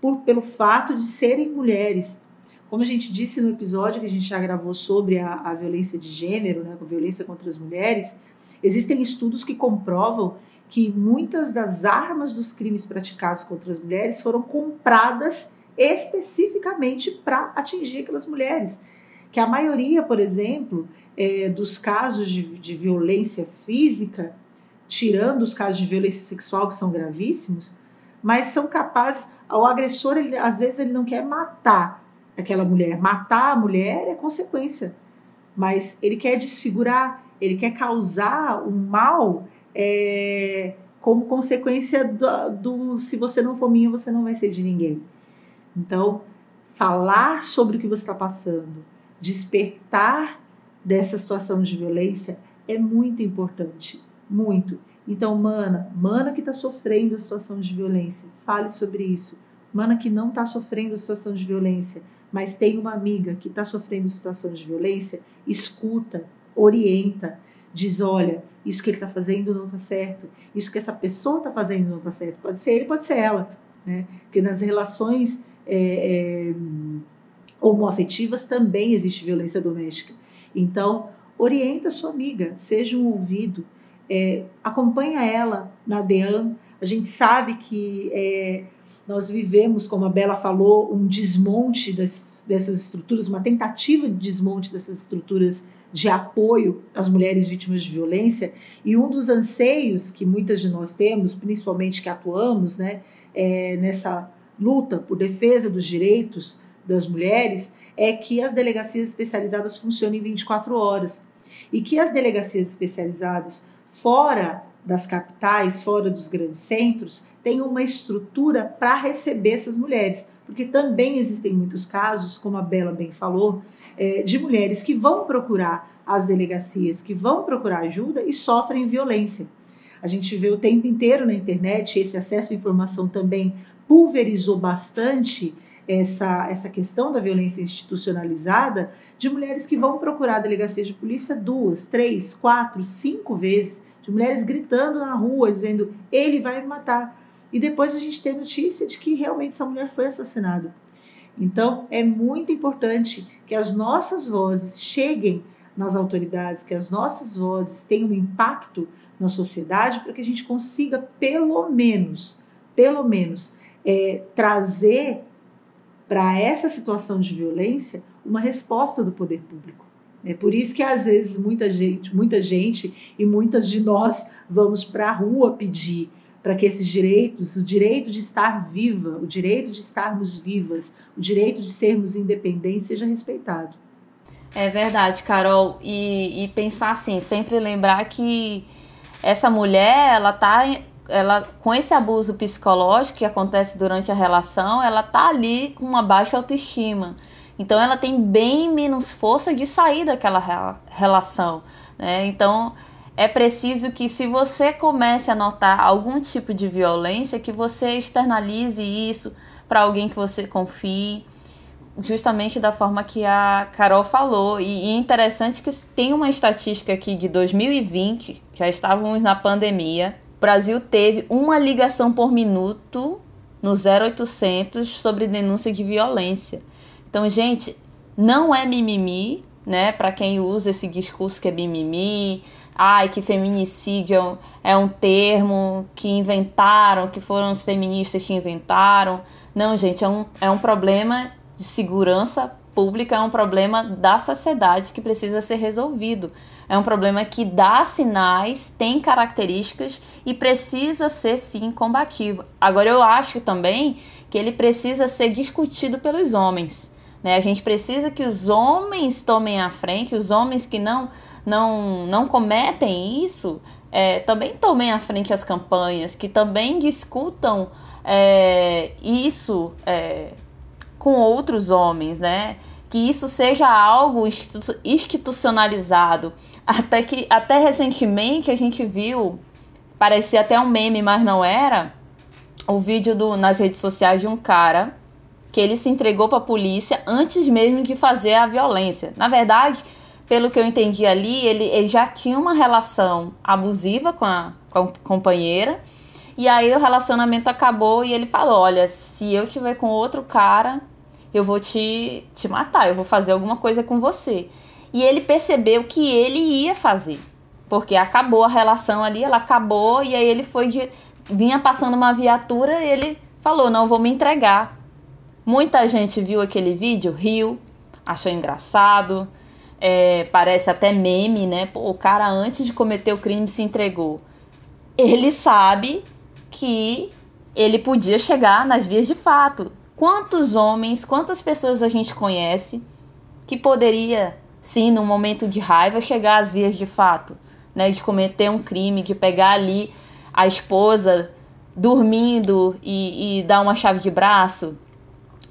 por, pelo fato de serem mulheres. Como a gente disse no episódio que a gente já gravou sobre a, a violência de gênero, né, a violência contra as mulheres, existem estudos que comprovam que muitas das armas dos crimes praticados contra as mulheres foram compradas especificamente para atingir aquelas mulheres. Que a maioria, por exemplo, é, dos casos de, de violência física, tirando os casos de violência sexual que são gravíssimos, mas são capazes. O agressor, ele, às vezes, ele não quer matar aquela mulher. Matar a mulher é consequência, mas ele quer desfigurar, ele quer causar um mal é, como consequência do, do se você não for minha, você não vai ser de ninguém. Então, falar sobre o que você está passando, despertar dessa situação de violência é muito importante, muito. Então, mana, mana que está sofrendo a situação de violência, fale sobre isso. Mana que não está sofrendo a situação de violência, mas tem uma amiga que está sofrendo situação de violência, escuta, orienta, diz: olha, isso que ele está fazendo não está certo, isso que essa pessoa está fazendo não está certo. Pode ser ele, pode ser ela. Né? Porque nas relações é, é, homoafetivas também existe violência doméstica. Então, orienta a sua amiga, seja um ouvido, é, acompanha ela na DEAN. A gente sabe que é, nós vivemos, como a Bela falou, um desmonte das, dessas estruturas, uma tentativa de desmonte dessas estruturas de apoio às mulheres vítimas de violência. E um dos anseios que muitas de nós temos, principalmente que atuamos né, é, nessa luta por defesa dos direitos das mulheres, é que as delegacias especializadas funcionem 24 horas. E que as delegacias especializadas fora das capitais, fora dos grandes centros, tenham uma estrutura para receber essas mulheres, porque também existem muitos casos, como a Bela bem falou, é, de mulheres que vão procurar as delegacias, que vão procurar ajuda e sofrem violência. A gente vê o tempo inteiro na internet, esse acesso à informação também pulverizou bastante essa, essa questão da violência institucionalizada de mulheres que vão procurar a delegacia de polícia duas, três, quatro, cinco vezes, de mulheres gritando na rua, dizendo ele vai me matar. E depois a gente tem notícia de que realmente essa mulher foi assassinada. Então, é muito importante que as nossas vozes cheguem nas autoridades, que as nossas vozes tenham impacto na sociedade para que a gente consiga, pelo menos, pelo menos, é, trazer para essa situação de violência uma resposta do poder público. É por isso que às vezes muita gente, muita gente e muitas de nós vamos para a rua pedir para que esses direitos, o direito de estar viva, o direito de estarmos vivas, o direito de sermos independentes seja respeitado. É verdade, Carol. E, e pensar assim, sempre lembrar que essa mulher, ela tá ela com esse abuso psicológico que acontece durante a relação, ela tá ali com uma baixa autoestima. Então ela tem bem menos força de sair daquela relação, né? Então é preciso que se você comece a notar algum tipo de violência, que você externalize isso para alguém que você confie, justamente da forma que a Carol falou. E, é interessante que tem uma estatística aqui de 2020, já estávamos na pandemia. O Brasil teve uma ligação por minuto no 0800 sobre denúncia de violência. Então, gente, não é mimimi, né? Para quem usa esse discurso que é mimimi, ai, que feminicídio é um termo que inventaram, que foram os feministas que inventaram. Não, gente, é um, é um problema de segurança pública, é um problema da sociedade que precisa ser resolvido. É um problema que dá sinais, tem características e precisa ser sim combativo. Agora, eu acho também que ele precisa ser discutido pelos homens. Né? A gente precisa que os homens tomem a frente, os homens que não não, não cometem isso, é, também tomem à frente as campanhas, que também discutam é, isso é, com outros homens, né? Que isso seja algo institucionalizado. Até que até recentemente a gente viu, parecia até um meme, mas não era, o vídeo do, nas redes sociais de um cara que ele se entregou para a polícia antes mesmo de fazer a violência. Na verdade, pelo que eu entendi ali, ele, ele já tinha uma relação abusiva com a, com a companheira. E aí o relacionamento acabou e ele falou: Olha, se eu tiver com outro cara, eu vou te, te matar, eu vou fazer alguma coisa com você. E ele percebeu que ele ia fazer. Porque acabou a relação ali, ela acabou, e aí ele foi de. Vinha passando uma viatura e ele falou: Não, vou me entregar. Muita gente viu aquele vídeo, riu, achou engraçado, é, parece até meme, né? Pô, o cara antes de cometer o crime se entregou. Ele sabe que ele podia chegar nas vias de fato. Quantos homens, quantas pessoas a gente conhece que poderia, sim, num momento de raiva, chegar às vias de fato, né? De cometer um crime, de pegar ali a esposa dormindo e, e dar uma chave de braço,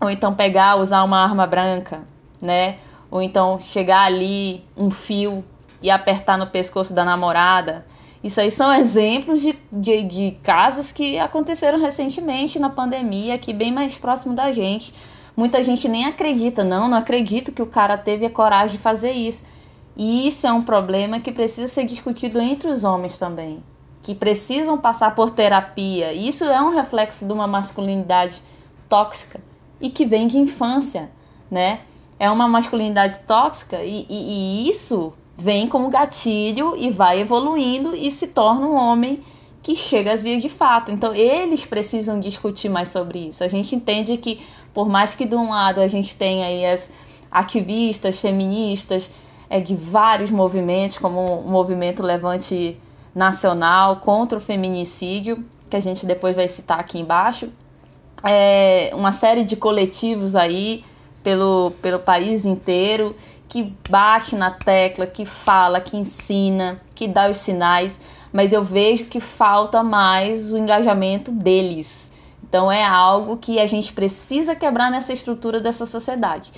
ou então pegar, usar uma arma branca, né? Ou então chegar ali um fio e apertar no pescoço da namorada. Isso aí são exemplos de, de, de casos que aconteceram recentemente na pandemia, aqui bem mais próximo da gente. Muita gente nem acredita, não, não acredito que o cara teve a coragem de fazer isso. E isso é um problema que precisa ser discutido entre os homens também, que precisam passar por terapia. Isso é um reflexo de uma masculinidade tóxica e que vem de infância, né? É uma masculinidade tóxica e, e, e isso vem como gatilho e vai evoluindo e se torna um homem que chega às vias de fato. Então, eles precisam discutir mais sobre isso. A gente entende que, por mais que de um lado a gente tenha aí as ativistas, feministas, é, de vários movimentos, como o movimento Levante Nacional contra o feminicídio, que a gente depois vai citar aqui embaixo, é, uma série de coletivos aí pelo, pelo país inteiro que bate na tecla, que fala, que ensina, que dá os sinais, mas eu vejo que falta mais o engajamento deles. Então é algo que a gente precisa quebrar nessa estrutura dessa sociedade.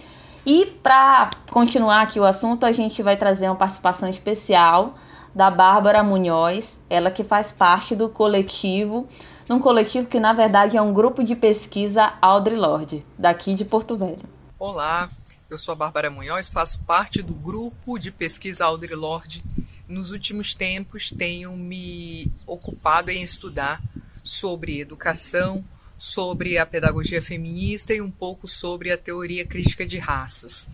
E para continuar aqui o assunto, a gente vai trazer uma participação especial da Bárbara Munhoz, ela que faz parte do coletivo num coletivo que na verdade é um grupo de pesquisa Audre Lorde, daqui de Porto Velho. Olá, eu sou a Bárbara Munhoz, faço parte do grupo de pesquisa Audre Lorde. Nos últimos tempos tenho me ocupado em estudar sobre educação, sobre a pedagogia feminista e um pouco sobre a teoria crítica de raças.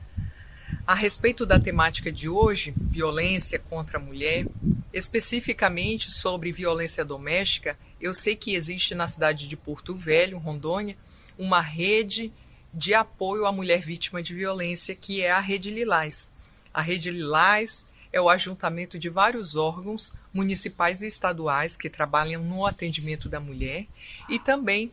A respeito da temática de hoje, violência contra a mulher, especificamente sobre violência doméstica, eu sei que existe na cidade de Porto Velho, Rondônia, uma rede de apoio à mulher vítima de violência, que é a Rede Lilás. A Rede Lilás é o ajuntamento de vários órgãos municipais e estaduais que trabalham no atendimento da mulher e também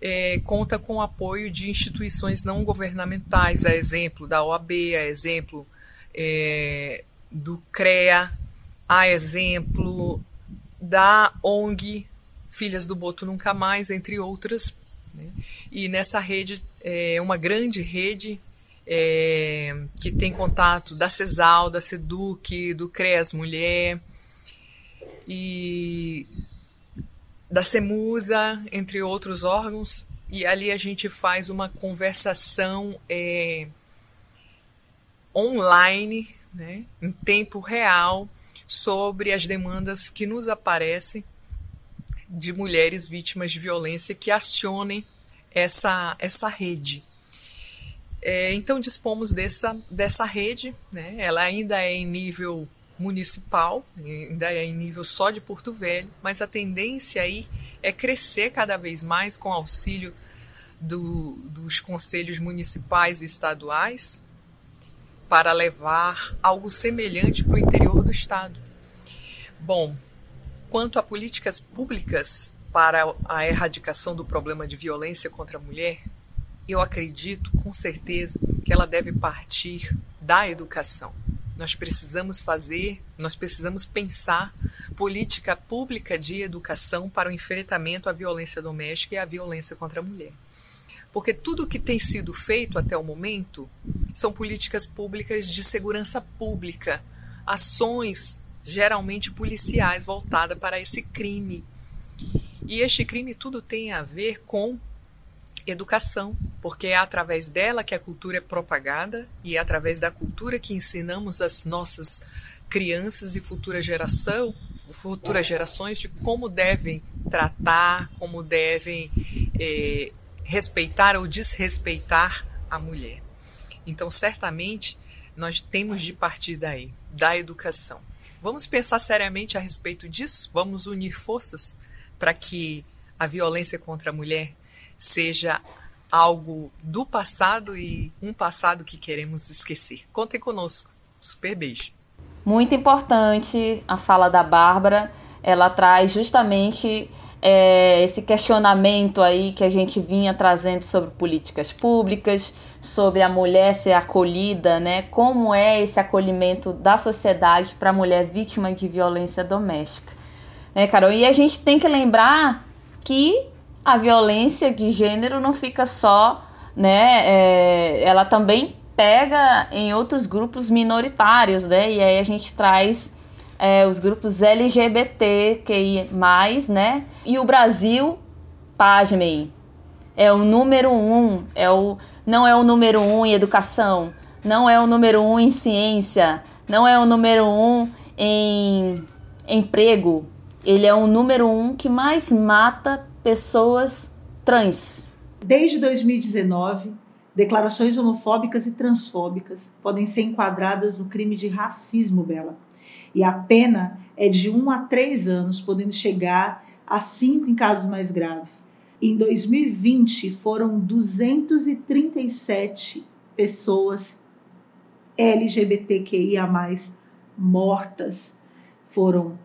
é, conta com o apoio de instituições não governamentais, a exemplo da OAB, a exemplo é, do CREA, a exemplo da ONG Filhas do Boto Nunca Mais, entre outras. Né? E nessa rede, é uma grande rede é, que tem contato da CESAL, da SEDUC, do CREAS Mulher e da CEMUSA, entre outros órgãos. E ali a gente faz uma conversação é, online, né, em tempo real, sobre as demandas que nos aparecem de mulheres vítimas de violência que acionem essa, essa rede. É, então dispomos dessa, dessa rede, né? ela ainda é em nível municipal, ainda é em nível só de Porto Velho, mas a tendência aí é crescer cada vez mais com auxílio do, dos conselhos municipais e estaduais para levar algo semelhante para o interior do estado. Bom, quanto a políticas públicas para a erradicação do problema de violência contra a mulher, eu acredito com certeza que ela deve partir da educação. Nós precisamos fazer, nós precisamos pensar política pública de educação para o enfrentamento à violência doméstica e à violência contra a mulher. Porque tudo o que tem sido feito até o momento são políticas públicas de segurança pública, ações geralmente policiais voltadas para esse crime. E este crime tudo tem a ver com educação, porque é através dela que a cultura é propagada e é através da cultura que ensinamos as nossas crianças e futura geração, futuras gerações de como devem tratar, como devem é, respeitar ou desrespeitar a mulher. Então, certamente, nós temos de partir daí, da educação. Vamos pensar seriamente a respeito disso? Vamos unir forças para que a violência contra a mulher seja algo do passado e um passado que queremos esquecer. Contem conosco. Super beijo. Muito importante a fala da Bárbara. Ela traz justamente é, esse questionamento aí que a gente vinha trazendo sobre políticas públicas, sobre a mulher ser acolhida, né? Como é esse acolhimento da sociedade para a mulher vítima de violência doméstica, né, Carol? E a gente tem que lembrar que a violência de gênero não fica só, né? É, ela também pega em outros grupos minoritários, né? E aí a gente traz é, os grupos LGBTQI+, né? E o Brasil, pasmem, é o número um, é o, não é o número um em educação, não é o número um em ciência, não é o número um em emprego, ele é o número um que mais mata pessoas trans. Desde 2019, declarações homofóbicas e transfóbicas podem ser enquadradas no crime de racismo, Bela. E a pena é de 1 a 3 anos, podendo chegar a 5 em casos mais graves. Em 2020, foram 237 pessoas LGBTQIA mortas. Foram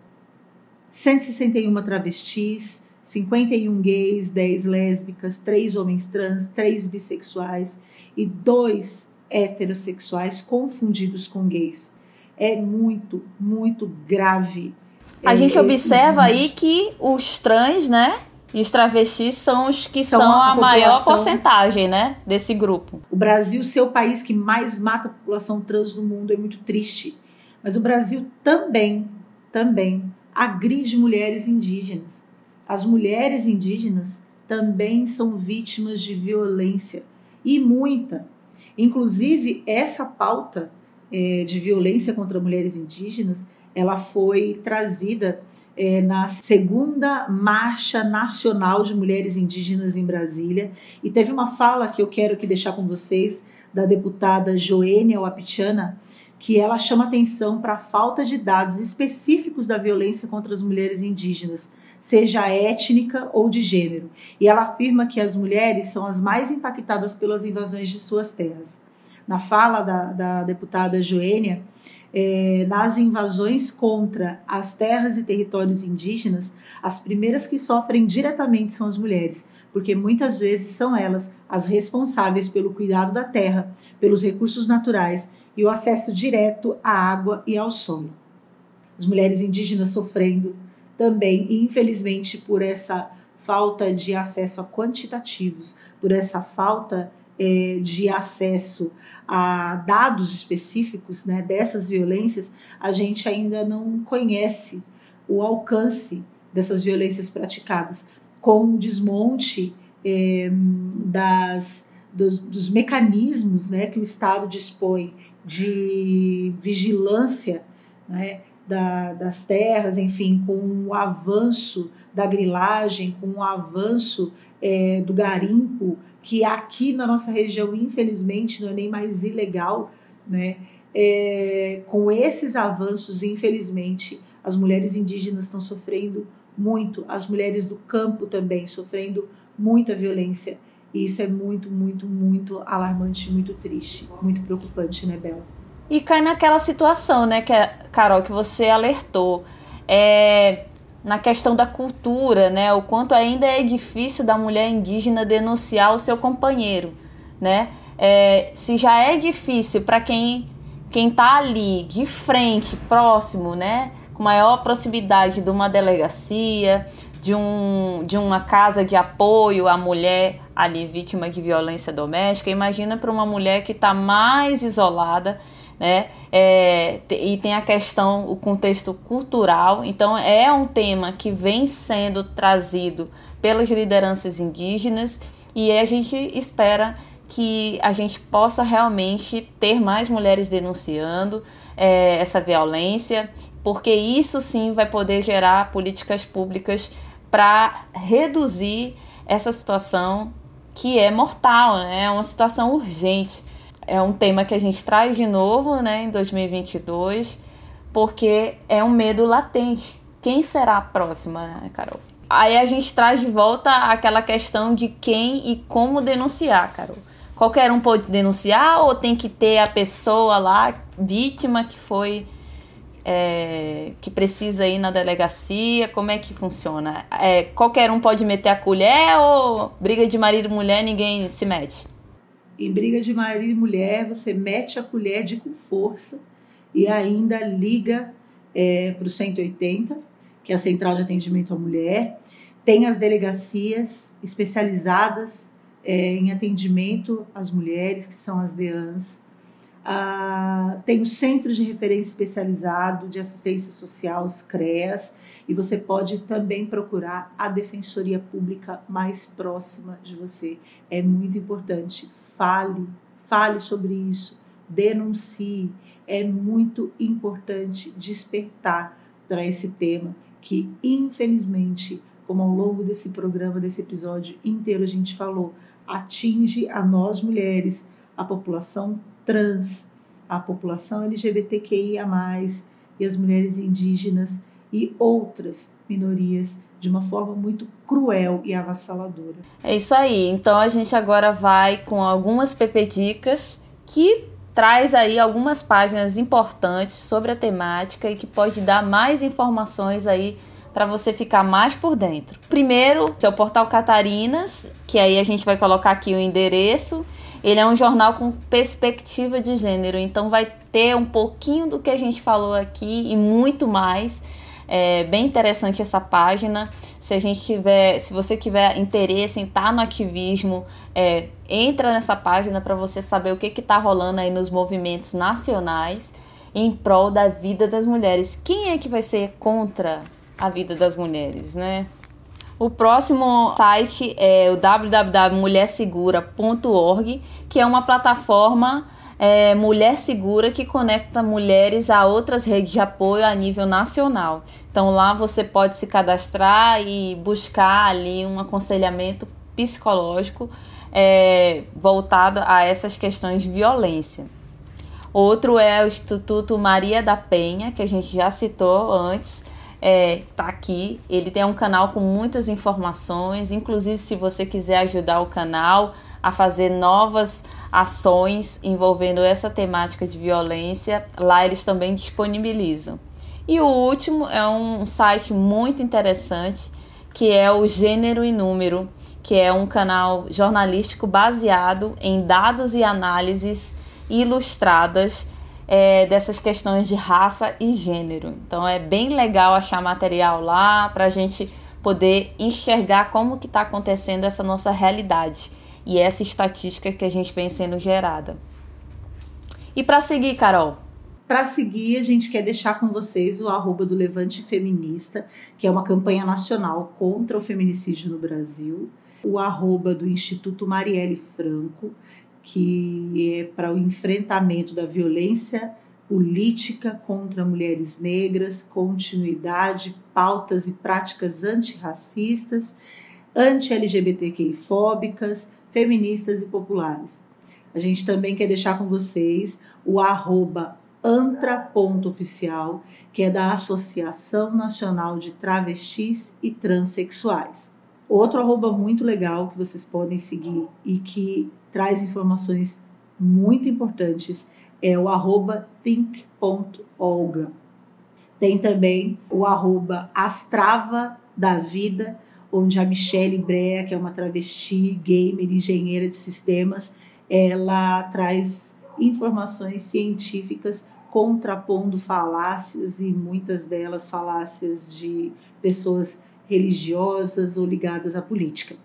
161 travestis, 51 gays, 10 lésbicas, 3 homens trans, 3 bissexuais e 2 heterossexuais confundidos com gays. É muito, muito grave. A é, gente observa aí que os trans, né? E os travestis são os que são, são a, a maior porcentagem, né, desse grupo. O Brasil, ser o país que mais mata a população trans no mundo, é muito triste. Mas o Brasil também, também agride mulheres indígenas. As mulheres indígenas também são vítimas de violência e muita. Inclusive, essa pauta é, de violência contra mulheres indígenas ela foi trazida é, na segunda Marcha Nacional de Mulheres Indígenas em Brasília. E teve uma fala que eu quero aqui deixar com vocês da deputada Joênia Wapichana, que ela chama atenção para a falta de dados específicos da violência contra as mulheres indígenas, seja étnica ou de gênero. E ela afirma que as mulheres são as mais impactadas pelas invasões de suas terras. Na fala da, da deputada Joênia, é, nas invasões contra as terras e territórios indígenas, as primeiras que sofrem diretamente são as mulheres, porque muitas vezes são elas as responsáveis pelo cuidado da terra, pelos recursos naturais e o acesso direto à água e ao solo. As mulheres indígenas sofrendo também, infelizmente, por essa falta de acesso a quantitativos, por essa falta é, de acesso a dados específicos né, dessas violências, a gente ainda não conhece o alcance dessas violências praticadas, com o desmonte é, das, dos, dos, mecanismos né, que o Estado dispõe de vigilância né, da, das terras, enfim, com o avanço da grilagem, com o avanço é, do garimpo, que aqui na nossa região, infelizmente, não é nem mais ilegal, né? É, com esses avanços, infelizmente, as mulheres indígenas estão sofrendo muito, as mulheres do campo também sofrendo muita violência. E isso é muito, muito, muito alarmante, muito triste, muito preocupante, né, Bela? E cai naquela situação, né, que é, Carol, que você alertou. É, na questão da cultura, né? O quanto ainda é difícil da mulher indígena denunciar o seu companheiro, né? É, se já é difícil para quem quem está ali de frente, próximo, né? Com maior proximidade de uma delegacia, de, um, de uma casa de apoio à mulher ali vítima de violência doméstica. Imagina para uma mulher que está mais isolada né? É, e tem a questão, o contexto cultural. Então, é um tema que vem sendo trazido pelas lideranças indígenas e a gente espera que a gente possa realmente ter mais mulheres denunciando é, essa violência, porque isso sim vai poder gerar políticas públicas para reduzir essa situação que é mortal, né? é uma situação urgente é um tema que a gente traz de novo né, em 2022, porque é um medo latente. Quem será a próxima, né, Carol? Aí a gente traz de volta aquela questão de quem e como denunciar, Carol. Qualquer um pode denunciar ou tem que ter a pessoa lá, vítima, que foi. É, que precisa ir na delegacia? Como é que funciona? É, qualquer um pode meter a colher ou briga de marido e mulher ninguém se mete? Em briga de marido e mulher, você mete a colher de com força e ainda liga é, para o 180, que é a Central de Atendimento à Mulher. Tem as delegacias especializadas é, em atendimento às mulheres, que são as DEANs. Ah, tem o Centro de Referência Especializado de Assistência Social, os CREAS, e você pode também procurar a Defensoria Pública mais próxima de você. É muito importante. Fale, fale sobre isso, denuncie. É muito importante despertar para esse tema que, infelizmente, como ao longo desse programa, desse episódio inteiro a gente falou, atinge a nós mulheres, a população trans, a população LGBTQIA, e as mulheres indígenas e outras minorias de uma forma muito cruel e avassaladora. É isso aí. Então a gente agora vai com algumas pepedicas que traz aí algumas páginas importantes sobre a temática e que pode dar mais informações aí para você ficar mais por dentro. Primeiro, seu portal Catarinas, que aí a gente vai colocar aqui o endereço ele é um jornal com perspectiva de gênero, então vai ter um pouquinho do que a gente falou aqui e muito mais. É bem interessante essa página. Se a gente tiver, se você tiver interesse em estar tá no ativismo, é, entra nessa página para você saber o que está rolando aí nos movimentos nacionais em prol da vida das mulheres. Quem é que vai ser contra a vida das mulheres, né? O próximo site é o www.mulhersegura.org, que é uma plataforma é, mulher segura que conecta mulheres a outras redes de apoio a nível nacional. Então lá você pode se cadastrar e buscar ali um aconselhamento psicológico é, voltado a essas questões de violência. Outro é o Instituto Maria da Penha, que a gente já citou antes, é, tá aqui. Ele tem um canal com muitas informações, inclusive se você quiser ajudar o canal a fazer novas ações envolvendo essa temática de violência, lá eles também disponibilizam. E o último é um site muito interessante que é o Gênero e Número, que é um canal jornalístico baseado em dados e análises ilustradas é, dessas questões de raça e gênero. Então é bem legal achar material lá para a gente poder enxergar como que está acontecendo essa nossa realidade e essa estatística que a gente vem sendo gerada. E para seguir, Carol? Para seguir, a gente quer deixar com vocês o arroba do Levante Feminista, que é uma campanha nacional contra o feminicídio no Brasil, o arroba do Instituto Marielle Franco, que é para o enfrentamento da violência política contra mulheres negras, continuidade, pautas e práticas antirracistas, anti-LGBTQI-fóbicas, feministas e populares. A gente também quer deixar com vocês o arroba antra.oficial, que é da Associação Nacional de Travestis e Transsexuais. Outro arroba muito legal que vocês podem seguir e que traz informações muito importantes é o arroba think.olga. Tem também o arroba Astrava da Vida, onde a Michelle Brea, que é uma travesti, gamer, engenheira de sistemas, ela traz informações científicas contrapondo falácias e muitas delas falácias de pessoas religiosas ou ligadas à política.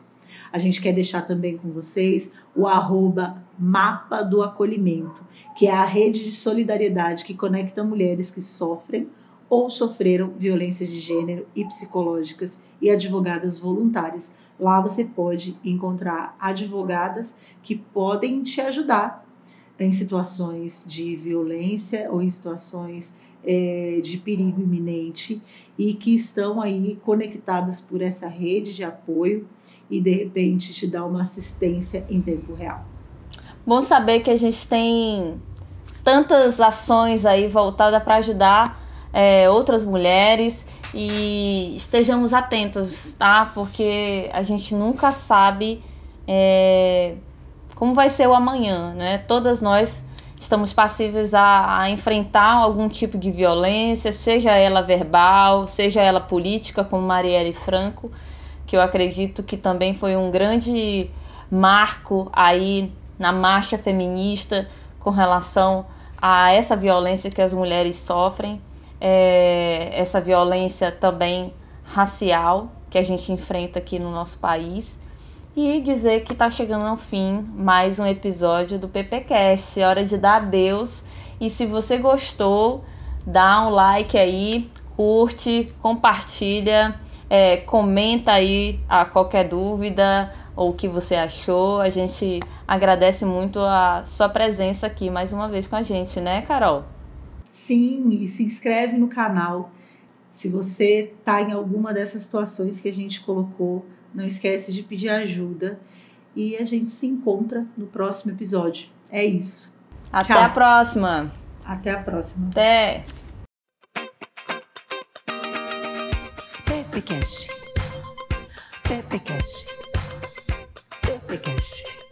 A gente quer deixar também com vocês o arroba Mapa do Acolhimento, que é a rede de solidariedade que conecta mulheres que sofrem ou sofreram violências de gênero e psicológicas e advogadas voluntárias. Lá você pode encontrar advogadas que podem te ajudar em situações de violência ou em situações é, de perigo iminente e que estão aí conectadas por essa rede de apoio e de repente te dá uma assistência em tempo real. Bom saber que a gente tem tantas ações aí voltadas para ajudar é, outras mulheres e estejamos atentos, tá? Porque a gente nunca sabe é, como vai ser o amanhã, né? Todas nós estamos passíveis a, a, enfrentar algum tipo de violência, seja ela verbal, seja ela política, como Marielle Franco, que eu acredito que também foi um grande marco aí na marcha feminista com relação a essa violência que as mulheres sofrem, é, essa violência também racial que a gente enfrenta aqui no nosso país e dizer que está chegando ao fim mais um episódio do PPcast. É hora de dar adeus. E se você gostou, dá um like aí, curte, compartilha, é, comenta aí a qualquer dúvida ou o que você achou. A gente agradece muito a sua presença aqui mais uma vez com a gente, né, Carol? Sim, e se inscreve no canal. Se você está em alguma dessas situações que a gente colocou, não esquece de pedir ajuda e a gente se encontra no próximo episódio. É isso. Até Tchau. a próxima. Até a próxima. Até. Pepecast. Pepecast. Pepecast.